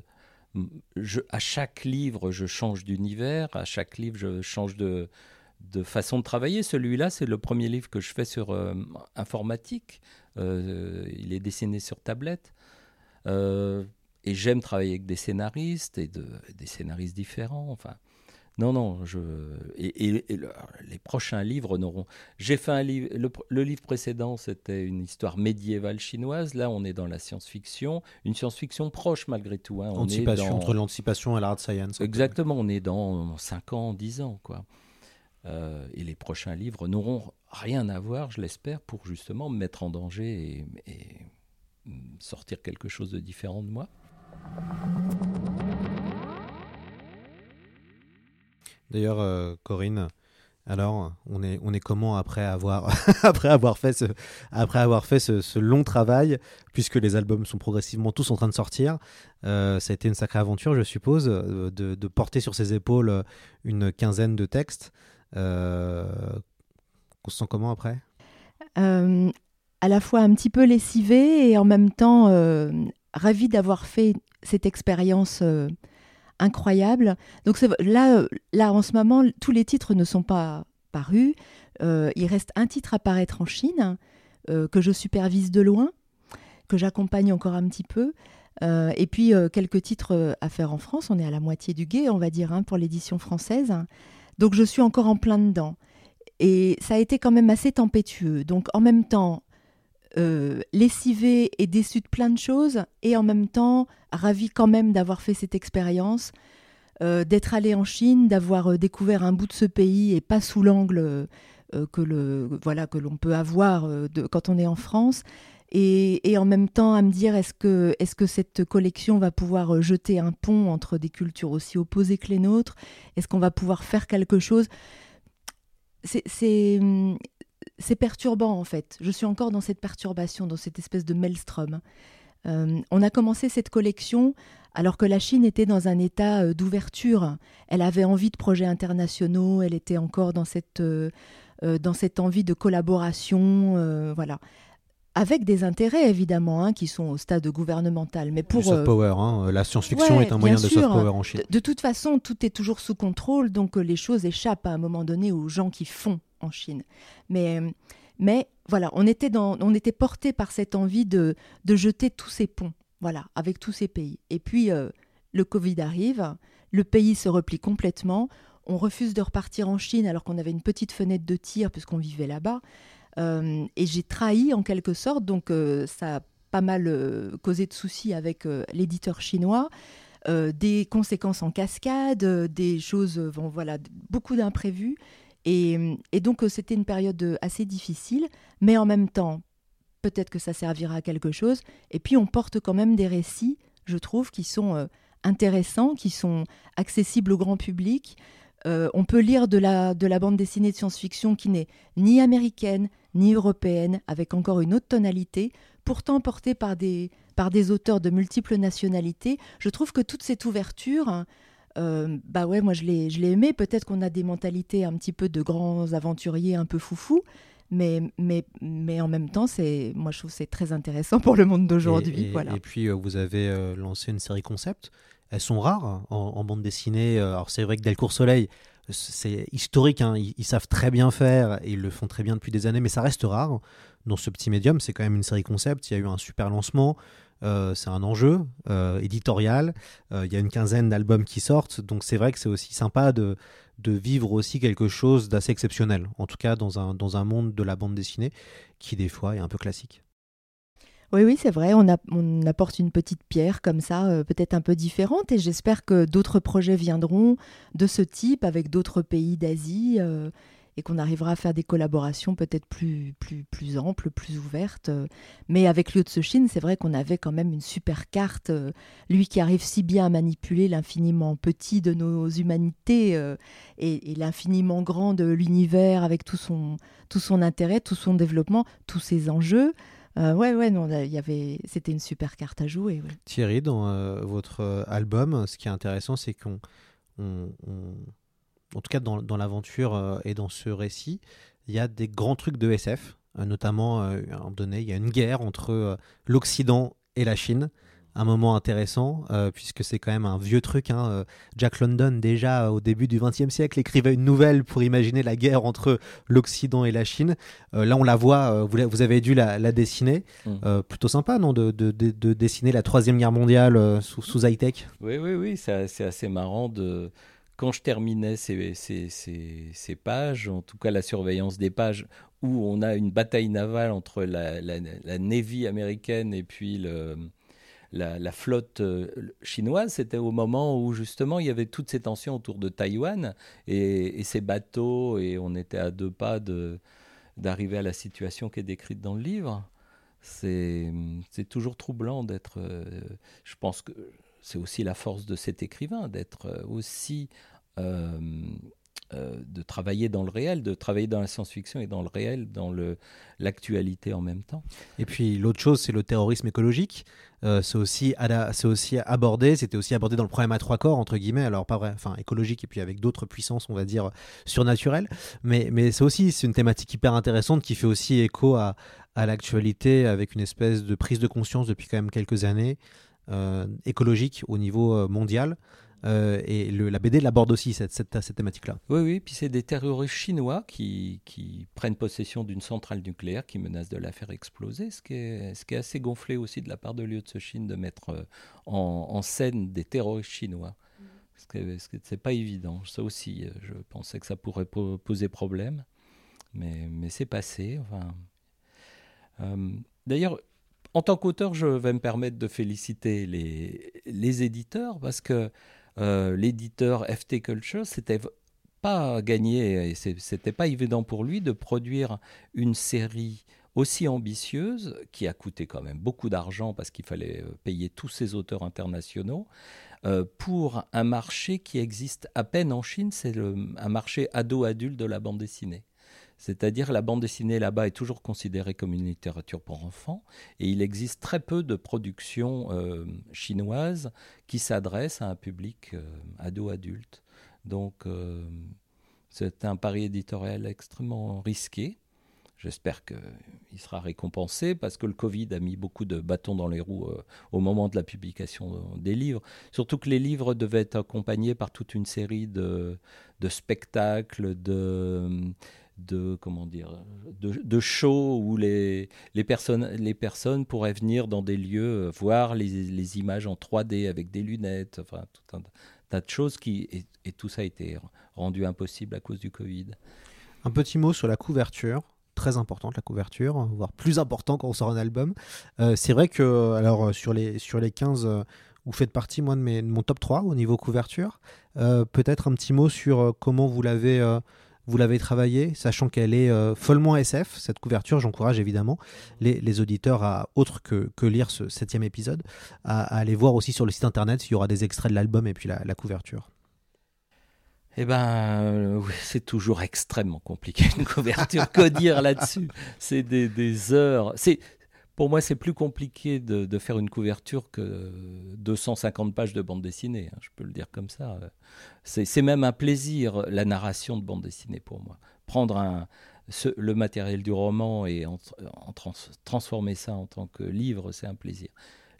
à chaque livre, je change d'univers, à chaque livre, je change de, de façon de travailler. Celui-là, c'est le premier livre que je fais sur informatique. Il est dessiné sur tablette. Et j'aime travailler avec des scénaristes et de, des scénaristes différents. Enfin, non, non, je et, et- et le- les prochains livres n'auront. J'ai fait un livre. Le, livre précédent, c'était une histoire médiévale chinoise. Là, on est dans la science-fiction, une science-fiction proche malgré tout. hein. On est anticipation, dans- entre l'anticipation et la hard science. Exactement, on est dans 5 ans, 10 ans, quoi. Euh, et les prochains livres n'auront rien à voir, je l'espère, pour justement me mettre en danger et, et sortir quelque chose de différent de moi. D'ailleurs, euh, Corinne, Alors, on est, on est comment après avoir, après avoir fait, ce, après avoir fait ce, long travail, puisque les albums sont progressivement tous en train de sortir euh, Ça a été une sacrée aventure, je suppose, euh, de, porter sur ses épaules une quinzaine de textes. Euh, on se sent comment après? À la fois un petit peu lessivé et en même temps ravi d'avoir fait cette expérience incroyable. Donc là, euh, là, en ce moment, tous les titres ne sont pas parus. Euh, il reste un titre à paraître en Chine, euh, que je supervise de loin, que j'accompagne encore un petit peu. et puis quelques titres à faire en France. On est à la moitié du guet, on va dire, hein, pour l'édition française. Donc je suis encore en plein dedans. Et ça a été quand même assez tempétueux. Donc en même temps, euh, lessivé et déçu de plein de choses, et en même temps ravi quand même d'avoir fait cette expérience, euh, d'être allé en Chine, d'avoir euh, découvert un bout de ce pays et pas sous l'angle que le voilà que l'on peut avoir de, quand on est en France. Et, en même temps à me dire est-ce que, est que cette collection va pouvoir jeter un pont entre des cultures aussi opposées que les nôtres? Est-ce qu'on va pouvoir faire quelque chose? C'est hum, c'est perturbant en fait. Je suis encore dans cette perturbation, dans cette espèce de maelstrom. Euh, on a commencé cette collection alors que la Chine était dans un état euh, d'ouverture. Elle avait envie de projets internationaux, elle était encore dans cette, euh, dans cette envie de collaboration, voilà. Avec des intérêts évidemment, hein, qui sont au stade gouvernemental. Mais pour soft power, hein. la science-fiction est un moyen de soft power en Chine. De, de, toute façon, tout est toujours sous contrôle, donc les choses échappent à un moment donné aux gens qui font en Chine. Mais, mais voilà, on était, on était porté par cette envie de, de jeter tous ces ponts, voilà, avec tous ces pays. Et puis, euh, le Covid arrive, le pays se replie complètement, on refuse de repartir en Chine alors qu'on avait une petite fenêtre de tir puisqu'on vivait là-bas. Euh, et j'ai trahi en quelque sorte, donc euh, ça a pas mal causé de soucis avec l'éditeur chinois. des conséquences en cascade, des choses, bon, voilà, beaucoup d'imprévus. Et, donc euh, c'était une période euh, assez difficile, mais en même temps, peut-être que ça servira à quelque chose. Et puis on porte quand même des récits, je trouve, qui sont euh, intéressants, qui sont accessibles au grand public. on peut lire de la, de la bande dessinée de science-fiction qui n'est ni américaine ni européenne, avec encore une autre tonalité, pourtant portée par des, par des auteurs de multiples nationalités. Je trouve que toute cette ouverture, hein, euh, bah ouais, moi je l'ai, je l'ai aimé. Peut-être qu'on a des mentalités un petit peu de grands aventuriers un peu foufou, mais, mais, mais en même temps, c'est, moi je trouve c'est très intéressant pour le monde d'aujourd'hui. Et, voilà. et puis euh, vous avez euh, lancé une série concept. Elles sont rares en, bande dessinée. Alors c'est vrai que Delcourt Soleil, c'est historique, hein. ils, ils, savent très bien faire et ils le font très bien depuis des années, mais ça reste rare dans ce petit médium. C'est quand même une série concept. Il y a eu un super lancement. Euh, c'est un enjeu euh, éditorial. Euh, il y a une quinzaine d'albums qui sortent, donc c'est vrai que c'est aussi sympa de, de vivre aussi quelque chose d'assez exceptionnel, en tout cas dans un, dans un monde de la bande dessinée qui des fois est un peu classique. Oui, oui, c'est vrai, on, on, apporte une petite pierre comme ça, peut-être un peu différente, et j'espère que d'autres projets viendront de ce type avec d'autres pays d'Asie et qu'on arrivera à faire des collaborations peut-être plus, plus, plus amples, plus ouvertes. Mais avec Liu Cixin, c'est vrai qu'on avait quand même une super carte. Euh, lui qui arrive si bien à manipuler l'infiniment petit de nos humanités euh, et, l'infiniment grand de l'univers avec tout son, tout son intérêt, tout son développement, tous ses enjeux. Euh, ouais, ouais, non, il y avait, c'était une super carte à jouer. Thierry, dans votre album, ce qui est intéressant, c'est qu'on en tout cas dans, l'aventure euh, et dans ce récit, il y a des grands trucs de SF, euh, notamment euh, à un moment donné, il y a une guerre entre l'Occident et la Chine un moment intéressant, puisque c'est quand même un vieux truc. Hein, Jack London, déjà au début du XXe siècle, écrivait une nouvelle pour imaginer la guerre entre l'Occident et la Chine. là, on la voit, vous, avez dû la, dessiner. Mmh. plutôt sympa, non, de, dessiner la Troisième Guerre mondiale sous, sous high-tech Oui, oui, oui, c'est assez marrant de quand je terminais ces, ces, pages, en tout cas la surveillance des pages, où on a une bataille navale entre la, la, Navy américaine et puis le, la, flotte euh, chinoise, c'était au moment où justement il y avait toutes ces tensions autour de Taïwan et, ces bateaux, et on était à deux pas de, d'arriver à la situation qui est décrite dans le livre. C'est, c'est toujours troublant d'être. Euh, je pense que c'est aussi la force de cet écrivain, d'être euh, aussi, de travailler dans le réel, de travailler dans la science-fiction et dans le réel, dans l'actualité en même temps. Et puis l'autre chose, c'est le terrorisme écologique. Euh, c'est aussi, aussi abordé, c'était aussi abordé dans le problème à trois corps, entre guillemets, alors pas vrai, enfin écologique et puis avec d'autres puissances, on va dire, surnaturelles. Mais, mais c'est aussi une thématique hyper intéressante qui fait aussi écho à, à l'actualité avec une espèce de prise de conscience depuis quand même quelques années euh, écologique au niveau euh, mondial. Euh, et le, la BD l'aborde aussi, cette, cette, cette thématique-là. Oui, oui, puis c'est des terroristes chinois qui, qui prennent possession d'une centrale nucléaire qui menace de la faire exploser, ce qui, est, ce qui est assez gonflé aussi de la part de Liu Cixin de mettre euh, en, en, scène des terroristes chinois. Ce que c'est pas évident. Ça aussi, euh, je pensais que ça pourrait poser problème, mais, mais c'est passé. Enfin, euh, D'ailleurs, en tant qu'auteur, je vais me permettre de féliciter les, les éditeurs parce que euh, l'éditeur FT Culture, c'était pas gagné et c'était pas évident pour lui de produire une série aussi ambitieuse, qui a coûté quand même beaucoup d'argent parce qu'il fallait euh, payer tous ces auteurs internationaux, euh, pour un marché qui existe à peine en Chine, c'est un marché ado-adulte de la bande dessinée. C'est-à-dire la bande dessinée là-bas est toujours considérée comme une littérature pour enfants et il existe très peu de productions euh, chinoises qui s'adressent à un public euh, ado-adulte. Donc euh, c'est un pari éditorial extrêmement risqué. J'espère qu'il sera récompensé parce que le Covid a mis beaucoup de bâtons dans les roues au moment de la publication des livres. Surtout que les livres devaient être accompagnés par toute une série de, de spectacles, de de comment dire de, de shows où les, les, personnes, les personnes pourraient venir dans des lieux euh, voir les, les images en 3D avec des lunettes, enfin tout un tas de choses qui et, tout ça a été rendu impossible à cause du Covid. Un petit mot sur la couverture. Très importante la couverture, voire plus important quand on sort un album. Euh, c'est vrai que alors sur les sur les 15 euh, vous faites partie moi de, mes, de mon top 3 au niveau couverture. Euh, Peut-être un petit mot sur euh, comment vous l'avez euh, vous l'avez travaillé, sachant qu'elle est euh, follement SF, cette couverture. J'encourage évidemment les, auditeurs à, autre que, lire ce septième épisode, à, aller voir aussi sur le site internet s'il y aura des extraits de l'album et puis la, couverture. Eh ben, euh, c'est toujours extrêmement compliqué une couverture. que dire là-dessus? C'est des, des, heures. Pour moi, c'est plus compliqué de, faire une couverture que 250 pages de bande dessinée. Hein, je peux le dire comme ça. C'est même un plaisir, la narration de bande dessinée pour moi. Prendre le matériel du roman et en, en trans, transformer ça en tant que livre, c'est un plaisir.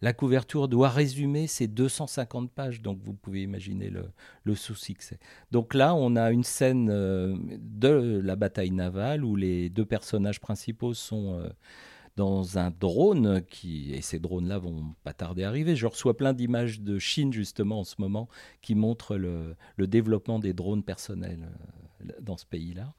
La couverture doit résumer ces 250 pages, donc vous pouvez imaginer le, le souci que c'est. Donc là, on a une scène euh, de la bataille navale où les deux personnages principaux sont euh, dans un drone qui et ces drones là vont pas tarder à arriver. Je reçois plein d'images de Chine justement en ce moment qui montrent le, le développement des drones personnels euh, dans ce pays-là.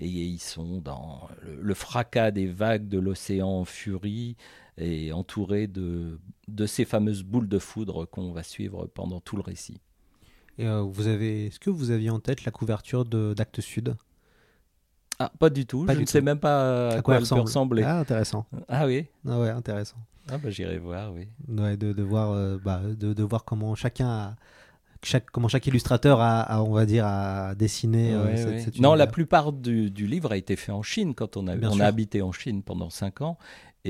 Et ils sont dans le, fracas des vagues de l'océan en furie et entourés de, de ces fameuses boules de foudre qu'on va suivre pendant tout le récit. Et euh, vous avez, est-ce que vous aviez en tête la couverture d'Actes Sud? Ah, pas du tout. Pas je du ne sais même pas à, à quoi, elle peut ressembler. Ah, intéressant. Ah oui. Ah ouais, intéressant. Ah bah j'irai voir, oui. Ouais, de, de voir, euh, bah, de, de, voir comment chacun a, chaque, comment chaque illustrateur a, a, on va dire, a dessiné ouais, euh, ouais. cette, cette Non, la plupart du, du, livre a été fait en Chine quand on a, on a habité en Chine pendant cinq ans.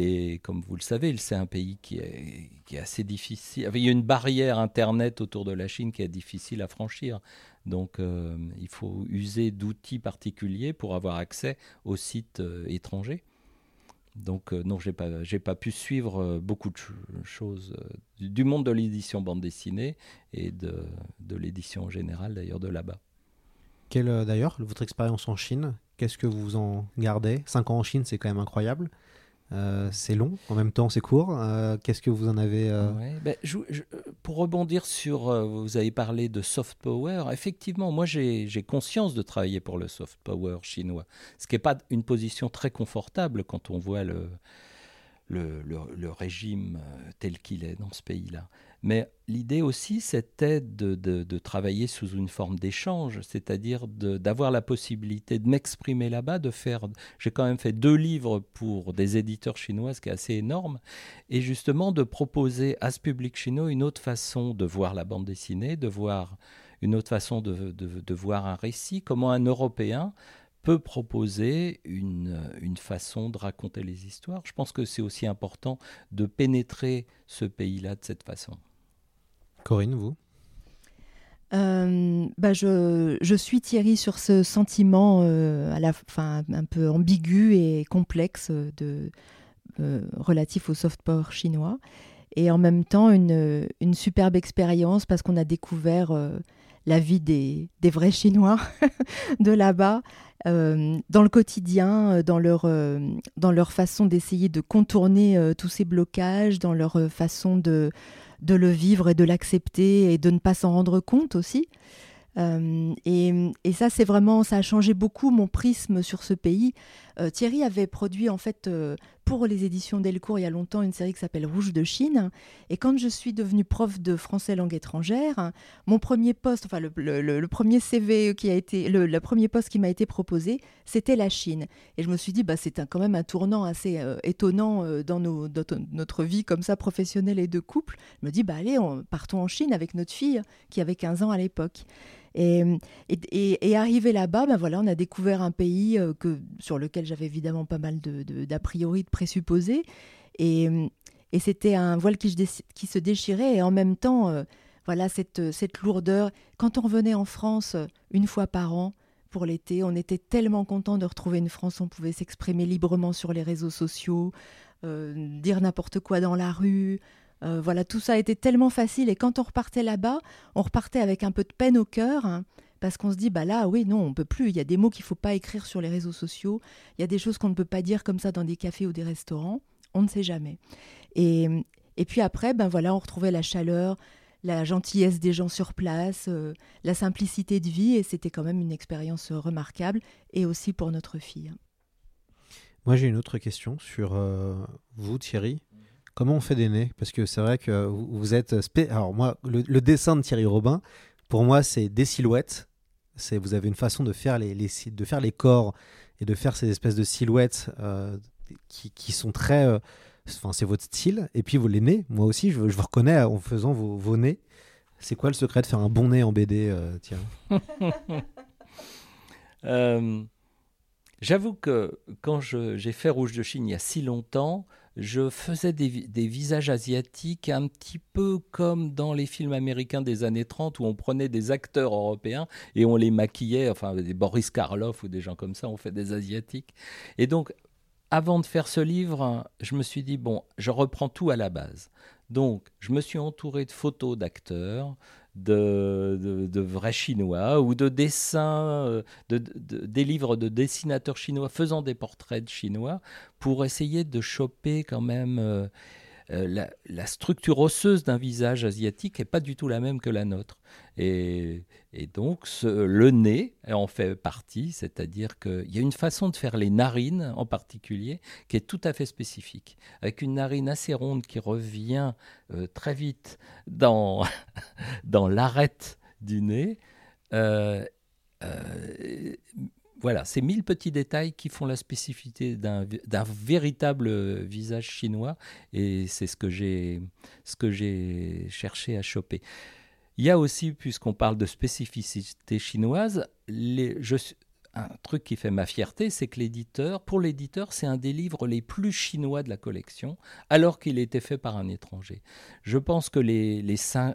Et comme vous le savez, c'est un pays qui est, assez difficile. Il y a une barrière Internet autour de la Chine qui est difficile à franchir. Donc euh, il faut user d'outils particuliers pour avoir accès aux sites euh, étrangers. Donc euh, non, j'ai pas, pas pu suivre euh, beaucoup de ch choses du, monde de l'édition bande dessinée et de, l'édition en général d'ailleurs de là-bas. Quelle d'ailleurs votre expérience en Chine Qu'est-ce que vous en gardez? Cinq ans en Chine, c'est quand même incroyable. Euh, c'est long, en même temps c'est court. Euh, Qu'est-ce que vous en avez euh... je, Pour rebondir sur, vous avez parlé de soft power, effectivement, moi j'ai conscience de travailler pour le soft power chinois, ce qui n'est pas une position très confortable quand on voit le, le, le régime tel qu'il est dans ce pays-là. Mais l'idée aussi, c'était de, travailler sous une forme d'échange, c'est-à-dire d'avoir la possibilité de m'exprimer là-bas, de faire. J'ai quand même fait deux livres pour des éditeurs chinois, ce qui est assez énorme, et justement de proposer à ce public chinois une autre façon de voir la bande dessinée, de voir une autre façon de, voir un récit, comment un Européen peut proposer une, façon de raconter les histoires. Je pense que c'est aussi important de pénétrer ce pays-là de cette façon. Corinne, vous? Euh, bah je, suis Thierry sur ce sentiment euh, à la fin un peu ambigu et complexe de, euh, relatif au soft power chinois. Et en même temps une, une superbe expérience parce qu'on a découvert la vie des, vrais Chinois de là-bas dans le quotidien, dans leur, dans leur façon d'essayer de contourner tous ces blocages, dans leur façon de de le vivre et de l'accepter et de ne pas s'en rendre compte aussi. Euh, et, ça, c'est vraiment, ça a changé beaucoup mon prisme sur ce pays. Euh, Thierry avait produit en fait euh, pour les éditions Delcourt il y a longtemps une série qui s'appelle Rouge de Chine. Et quand je suis devenue prof de français langue étrangère, mon premier poste, enfin le, premier CV qui a été, le, premier poste qui m'a été proposé, c'était la Chine. Et je me suis dit, bah, c'est quand même un tournant assez étonnant dans, nos, notre vie comme ça professionnelle et de couple. Je me dis, bah allez, on, partons en Chine avec notre fille qui avait 15 ans à l'époque. Et, arrivé là-bas, ben voilà, on a découvert un pays euh, que, sur lequel j'avais évidemment pas mal d'a priori, de présupposés. Et, et c'était un voile qui, qui, se déchirait et en même temps, euh, voilà, cette, cette lourdeur. Quand on revenait en France euh, une fois par an, pour l'été. On était tellement content de retrouver une France où on pouvait s'exprimer librement sur les réseaux sociaux, dire n'importe quoi dans la rue, euh, voilà, tout ça a été tellement facile. Et quand on repartait là-bas, on repartait avec un peu de peine au cœur. Hein, parce qu'on se dit, bah là, oui, non, on peut plus. Il y a des mots qu'il faut pas écrire sur les réseaux sociaux. Il y a des choses qu'on ne peut pas dire comme ça dans des cafés ou des restaurants. On ne sait jamais. Et, et puis après, ben voilà, on retrouvait la chaleur, la gentillesse des gens sur place, euh, la simplicité de vie. Et c'était quand même une expérience remarquable. Et aussi pour notre fille. Moi, j'ai une autre question sur euh, vous, Thierry. Comment on fait des nez Parce que c'est vrai que vous êtes. Alors, moi, le, dessin de Thierry Robin, pour moi, c'est des silhouettes. C'est, vous avez une façon de faire les, de faire les corps et de faire ces espèces de silhouettes euh, qui, qui, sont très. Euh, enfin, c'est votre style. Et puis, vous les nez, moi aussi, je, vous reconnais en faisant vos, vos nez. C'est quoi le secret de faire un bon nez en BD, euh, J'avoue que quand j'ai fait Rouge de Chine il y a si longtemps, je faisais des, visages asiatiques un petit peu comme dans les films américains des années 30 où on prenait des acteurs européens et on les maquillait, enfin des Boris Karloff ou des gens comme ça, on fait des asiatiques. Et donc, avant de faire ce livre, je me suis dit, bon, je reprends tout à la base. Donc, je me suis entouré de photos d'acteurs, de, vrais Chinois ou de dessins, euh, de, des livres de dessinateurs chinois faisant des portraits de Chinois pour essayer de choper quand même euh, la, structure osseuse d'un visage asiatique n'est pas du tout la même que la nôtre. Et, donc le nez en fait partie, c'est-à-dire qu'il y a une façon de faire les narines en particulier qui est tout à fait spécifique, avec une narine assez ronde qui revient euh, très vite dans, dans l'arête du nez. Euh, voilà, c'est mille petits détails qui font la spécificité d'un véritable visage chinois, et c'est ce que j'ai cherché à choper. Il y a aussi, puisqu'on parle de spécificité chinoise, les, un truc qui fait ma fierté, c'est que l'éditeur, pour l'éditeur, c'est un des livres les plus chinois de la collection, alors qu'il était fait par un étranger. Je pense que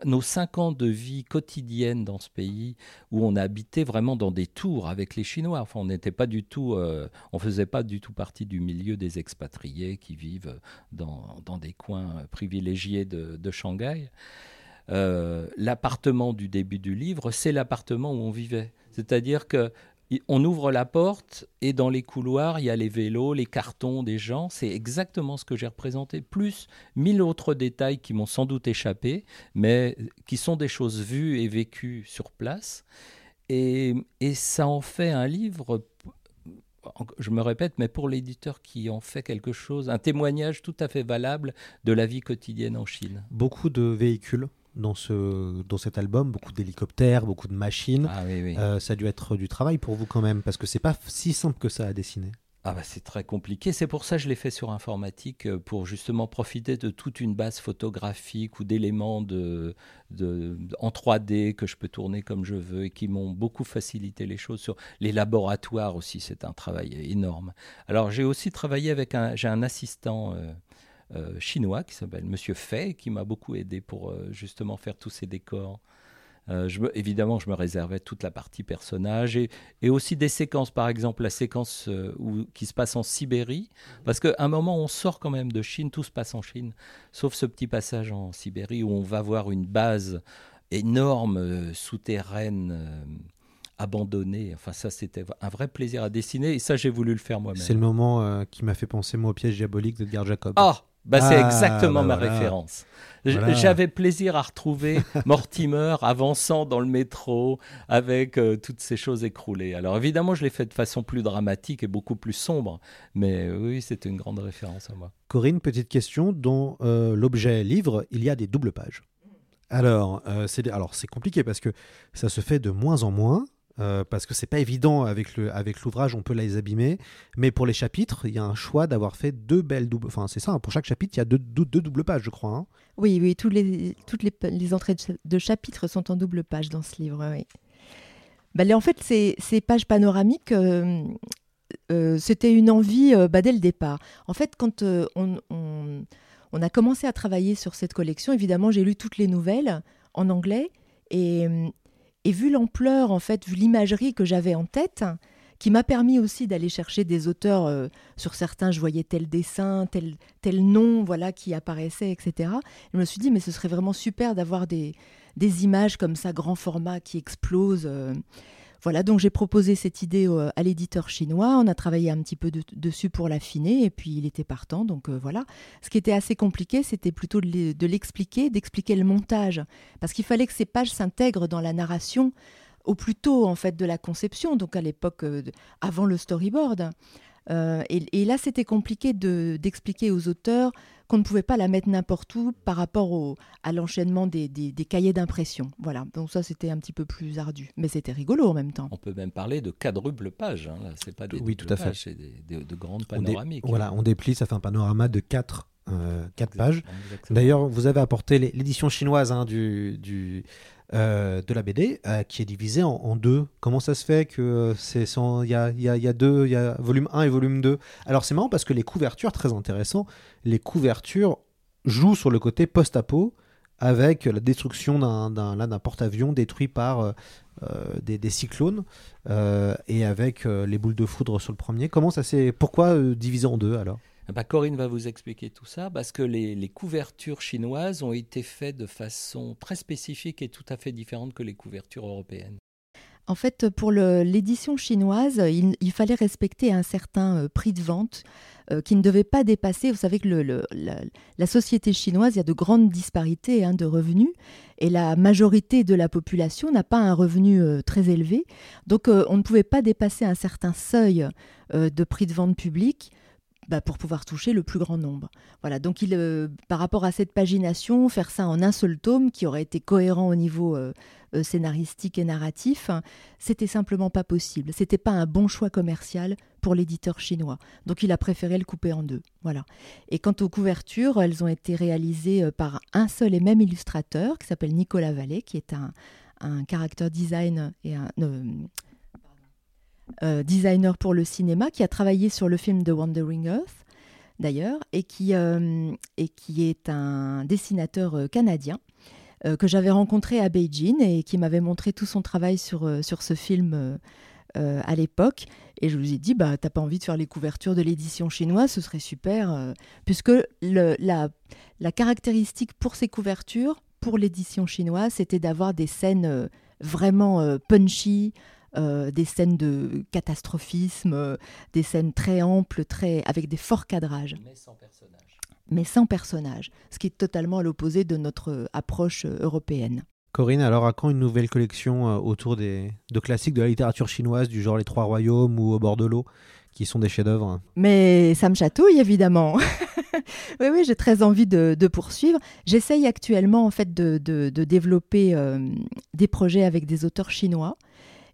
nos cinq ans de vie quotidienne dans ce pays, où on a habité vraiment dans des tours avec les Chinois, enfin, on n'était pas du tout, euh, on faisait pas du tout partie du milieu des expatriés qui vivent dans, des coins privilégiés de, Shanghai. Euh, l'appartement du début du livre, c'est l'appartement où on vivait. C'est-à-dire que on ouvre la porte et dans les couloirs, il y a les vélos, les cartons des gens. C'est exactement ce que j'ai représenté, plus mille autres détails qui m'ont sans doute échappé, mais qui sont des choses vues et vécues sur place. Et, ça en fait un livre, je me répète, mais pour l'éditeur qui en fait quelque chose, un témoignage tout à fait valable de la vie quotidienne en Chine. Beaucoup de véhicules dans, ce, dans cet album, beaucoup d'hélicoptères, beaucoup de machines. Ah, oui, oui. Euh, ça a dû être du travail pour vous quand même, parce que c'est pas si simple que ça à dessiner. ah bah c'est très compliqué. C'est pour ça que je l'ai fait sur informatique, euh, pour justement profiter de toute une base photographique ou d'éléments de, de, en 3D que je peux tourner comme je veux et qui m'ont beaucoup facilité les choses. Sur les laboratoires aussi, c'est un travail énorme. Alors j'ai aussi travaillé avec un, j'ai un assistant euh, euh, chinois qui s'appelle Monsieur Fei, qui m'a beaucoup aidé pour justement faire tous ces décors. Euh, je évidemment, je me réservais toute la partie personnage et, et aussi des séquences, par exemple la séquence euh, où, qui se passe en Sibérie, parce qu'à un moment on sort quand même de Chine, tout se passe en Chine, sauf ce petit passage en Sibérie où on va voir une base énorme, euh, souterraine abandonnée. Enfin, ça, c'était un vrai plaisir à dessiner. Et ça, j'ai voulu le faire moi-même. C'est le moment qui m'a fait penser, moi, au piège diabolique de Edgar Jacob. Ah bah, c'est ah, exactement bah ma référence. J'avais plaisir à retrouver Mortimer avançant dans le métro avec euh, toutes ces choses écroulées. Alors évidemment, je l'ai fait de façon plus dramatique et beaucoup plus sombre, mais oui, c'était une grande référence à moi. Corinne, petite question. Dans euh, l'objet livre, il y a des doubles pages. Alors, euh, c'est alors c'est compliqué parce que ça se fait de moins en moins. Euh, parce que c'est pas évident avec le avec l'ouvrage, on peut les abîmer. Mais pour les chapitres, il y a un choix d'avoir fait deux belles doubles. Enfin, c'est ça. Hein, pour chaque chapitre, il y a deux, deux, doubles pages, je crois. Hein. Oui, oui. Toutes les toutes les, entrées de chapitres sont en double page dans ce livre. Oui. Bah, en fait, ces, ces pages panoramiques. Euh, euh, c'était une envie bah, dès le départ. En fait, quand on, on, on a commencé à travailler sur cette collection, évidemment, j'ai lu toutes les nouvelles en anglais et, et vu l'ampleur, en fait, vu l'imagerie que j'avais en tête, qui m'a permis aussi d'aller chercher des auteurs, euh, sur certains je voyais tel dessin, tel, tel nom, voilà, qui apparaissait, etc. Je me suis dit, mais ce serait vraiment super d'avoir des, des images comme ça, grand format, qui explosent. Euh, voilà, donc j'ai proposé cette idée euh, à l'éditeur chinois. On a travaillé un petit peu dessus pour l'affiner et puis il était partant. Donc euh, voilà. Ce qui était assez compliqué, c'était plutôt de l'expliquer, d'expliquer le montage. Parce qu'il fallait que ces pages s'intègrent dans la narration au plus tôt en fait de la conception, donc à l'époque euh, avant le storyboard. et, là, c'était compliqué d'expliquer aux auteurs qu'on ne pouvait pas la mettre n'importe où par rapport au, à l'enchaînement des, des, cahiers d'impression. Voilà, donc ça c'était un petit peu plus ardu, mais c'était rigolo en même temps. On peut même parler de quadruple page, hein. c'est pas des oui, tout à fait. c'est de grandes panoramiques. voilà, on déplie, ça fait un panorama de 4 euh, quatre pages. D'ailleurs, vous avez apporté l'édition chinoise hein, du, du, euh, de la BD euh, qui est divisée en, deux. Comment ça se fait que c'est il y a, deux, il y a volume 1 et volume 2 Alors c'est marrant parce que les couvertures, très intéressant, les couvertures jouent sur le côté post-apo avec la destruction d'un porte-avions détruit par euh, des, des, cyclones et avec les boules de foudre sur le premier. Comment ça s'est pourquoi diviser en deux alors? Bah, Corinne va vous expliquer tout ça parce que les, couvertures chinoises ont été faites de façon très spécifique et tout à fait différente que les couvertures européennes. En fait, pour l'édition chinoise, il, fallait respecter un certain euh, prix de vente euh, qui ne devait pas dépasser. Vous savez que la, société chinoise, il y a de grandes disparités hein, de revenus et la majorité de la population n'a pas un revenu euh, très élevé. Donc, on ne pouvait pas dépasser un certain seuil de prix de vente public bah, pour pouvoir toucher le plus grand nombre. Voilà, donc il, euh, par rapport à cette pagination, faire ça en un seul tome qui aurait été cohérent au niveau euh, euh, scénaristique et narratif, c'était simplement pas possible. C'était pas un bon choix commercial pour l'éditeur chinois. Donc il a préféré le couper en deux. Voilà. Et quant aux couvertures, elles ont été réalisées par un seul et même illustrateur qui s'appelle Nicolas Vallée, qui est un, un character design et un designer pour le cinéma, qui a travaillé sur le film The Wandering Earth, d'ailleurs, et, qui, euh, est un dessinateur euh, canadien que j'avais rencontré à Beijing et qui m'avait montré tout son travail sur, ce film à l'époque. Et je lui ai dit, bah, t'as pas envie de faire les couvertures de l'édition chinoise, ce serait super, puisque la caractéristique pour ces couvertures, pour l'édition chinoise, c'était d'avoir des scènes vraiment punchy, euh, des scènes de catastrophisme, euh, des scènes très amples, très avec des forts cadrages. Mais sans personnages. Mais sans personnages, ce qui est totalement à l'opposé de notre euh, approche européenne. Corinne, alors à quand une nouvelle collection autour des, de classiques de la littérature chinoise, du genre Les Trois Royaumes ou Au bord de l'eau, qui sont des chefs-d'œuvre? Mais ça me chatouille, évidemment. oui, oui, j'ai très envie de, poursuivre. J'essaye actuellement, en fait, de, de, développer des projets avec des auteurs chinois.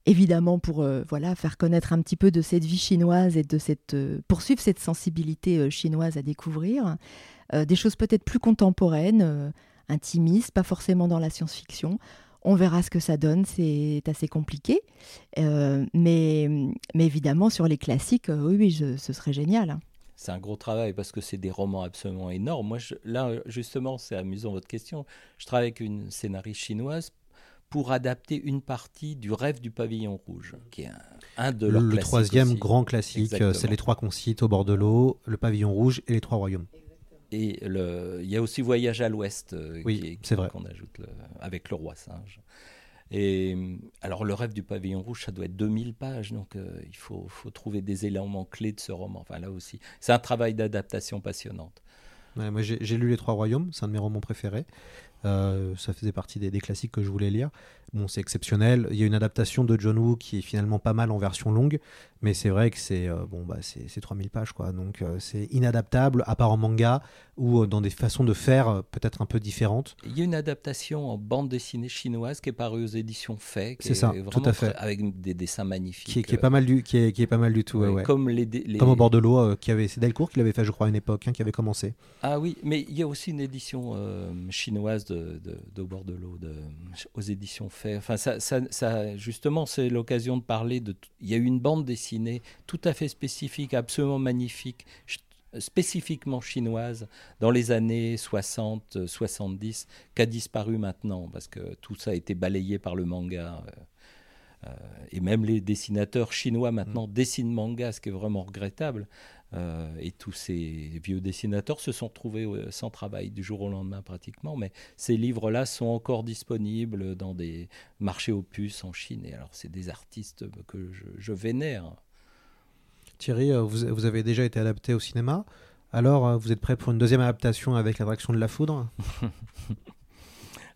Évidemment pour voilà faire connaître un petit peu de cette vie chinoise et de cette poursuivre cette sensibilité chinoise à découvrir. des choses peut-être plus contemporaines, intimistes, pas forcément dans la science-fiction. On verra ce que ça donne, c'est assez compliqué. mais, mais évidemment, sur les classiques, oui, oui, ce serait génial. Hein c'est un gros travail parce que c'est des romans absolument énormes. Moi, là, justement, c'est amusant votre question. Je travaille avec une scénariste chinoise pour adapter une partie du rêve du pavillon rouge, qui est un, de leurs Le troisième grand classique, euh, c'est les trois qu'on cite au bord de l'eau, le pavillon rouge et les trois royaumes. Et il y a aussi Voyage à l'Ouest, euh, oui, c'est vrai. qu'on ajoute avec le roi singe. Et alors, le rêve du pavillon rouge, ça doit être 2000 pages, donc euh, il faut, faut, trouver des éléments clés de ce roman. Enfin, là aussi, c'est un travail d'adaptation passionnante. moi, j'ai lu Les Trois Royaumes, c'est un de mes romans préférés. Euh, ça faisait partie des, classiques que je voulais lire. Bon, c'est exceptionnel. Il y a une adaptation de John Woo qui est finalement pas mal en version longue, mais c'est vrai que c'est euh, bon, bah, c'est 3000 pages, quoi. Donc euh, c'est inadaptable, à part en manga ou dans des façons de faire peut-être un peu différentes. Il y a une adaptation en bande dessinée chinoise qui est parue aux éditions Fait. C'est ça, tout à fait. avec des dessins magnifiques. Qui est, pas mal du, qui est, qui est pas mal du tout. Comme les, comme au bord de l'eau, qui avait, c'est Delcourt qui l'avait fait, je crois, à une époque, hein, qui avait commencé. Ah oui, mais il y a aussi une édition chinoise de, de, bord de l'eau, aux éditions Fait. Enfin, ça, ça, justement, c'est l'occasion de parler de. Il y a eu une bande dessinée tout à fait spécifique, absolument magnifique, spécifiquement chinoise, dans les années 60, 70, qui a disparu maintenant, parce que tout ça a été balayé par le manga. Euh, euh, et même les dessinateurs chinois maintenant mmh. dessinent manga, ce qui est vraiment regrettable. Euh, et tous ces vieux dessinateurs se sont trouvés euh, sans travail du jour au lendemain pratiquement. Mais ces livres-là sont encore disponibles dans des marchés aux puces en Chine. Et alors, c'est des artistes que je, vénère. Thierry, euh, vous, vous, avez déjà été adapté au cinéma. Alors, vous êtes prêt pour une deuxième adaptation avec l'attraction de la foudre?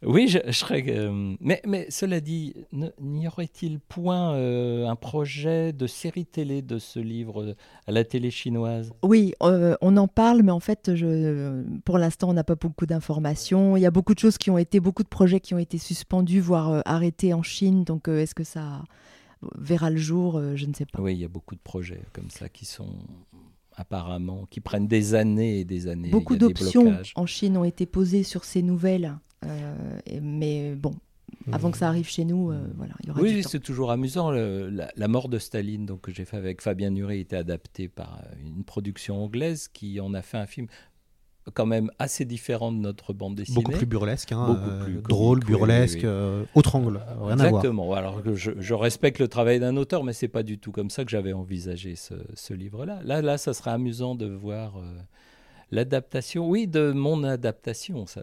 Oui, je, serais. Euh, mais, mais, cela dit, n'y aurait-il point euh, un projet de série télé de ce livre à la télé chinoise? Oui, euh, on en parle, mais en fait, je, pour l'instant, on n'a pas beaucoup d'informations. Il y a beaucoup de choses qui ont été, beaucoup de projets qui ont été suspendus, voire arrêtés en Chine. Donc, est-ce que ça verra le jour? Je ne sais pas. Oui, il y a beaucoup de projets comme ça qui sont apparemment, qui prennent des années et des années. Beaucoup d'options en Chine ont été posées sur ces nouvelles. Euh, mais bon, avant que ça arrive chez nous, euh, voilà, il y aura Oui, c'est toujours amusant. la, mort de Staline, donc que j'ai fait avec Fabien Nuret, était adaptée par euh, une production anglaise qui en a fait un film quand même assez différent de notre bande dessinée. Beaucoup plus burlesque, hein, Beaucoup plus drôle, burlesque, autre angle, rien Exactement. À voir. Alors que je, respecte le travail d'un auteur, mais c'est pas du tout comme ça que j'avais envisagé ce, livre-là. Là, là, ça serait amusant de voir. L'adaptation, oui, de mon adaptation. Ça,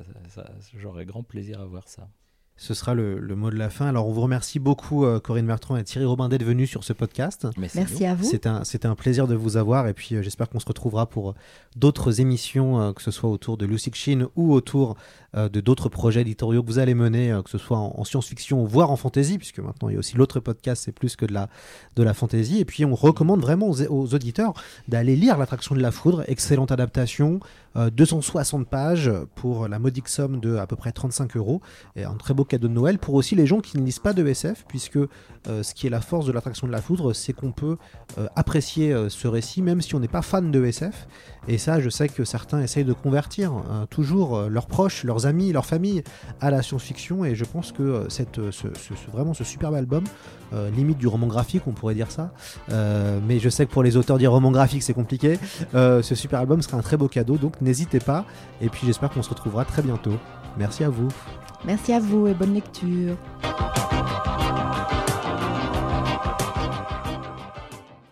J'aurais grand plaisir à voir ça. Ce sera le, mot de la fin. Alors, on vous remercie beaucoup, euh, Corinne Bertrand et Thierry Robin, d'être venus sur ce podcast. Merci, à vous. C'était un, un, plaisir de vous avoir. Et puis, euh, j'espère qu'on se retrouvera pour d'autres émissions, euh, que ce soit autour de Lucy Chin ou autour de d'autres projets éditoriaux que vous allez mener, que ce soit en, science-fiction, voire en fantasy, puisque maintenant, il y a aussi l'autre podcast, c'est plus que de la, de la fantasy. Et puis, on recommande vraiment aux, auditeurs d'aller lire L'attraction de la foudre. Excellente adaptation. 260 pages pour la modique somme de à peu près 35 euros. Et un très beau cadeau de Noël pour aussi les gens qui ne lisent pas de SF, puisque euh, ce qui est la force de l'attraction de la foudre, c'est qu'on peut euh, apprécier euh, ce récit même si on n'est pas fan de SF. Et ça, je sais que certains essayent de convertir toujours leurs proches, leurs amis, leur famille à la science-fiction. Et je pense que cette, ce, vraiment ce superbe album, limite du roman graphique, on pourrait dire ça. mais je sais que pour les auteurs du roman graphique, c'est compliqué. ce super album sera un très beau cadeau, donc n'hésitez pas. Et puis j'espère qu'on se retrouvera très bientôt. Merci à vous. Merci à vous et bonne lecture.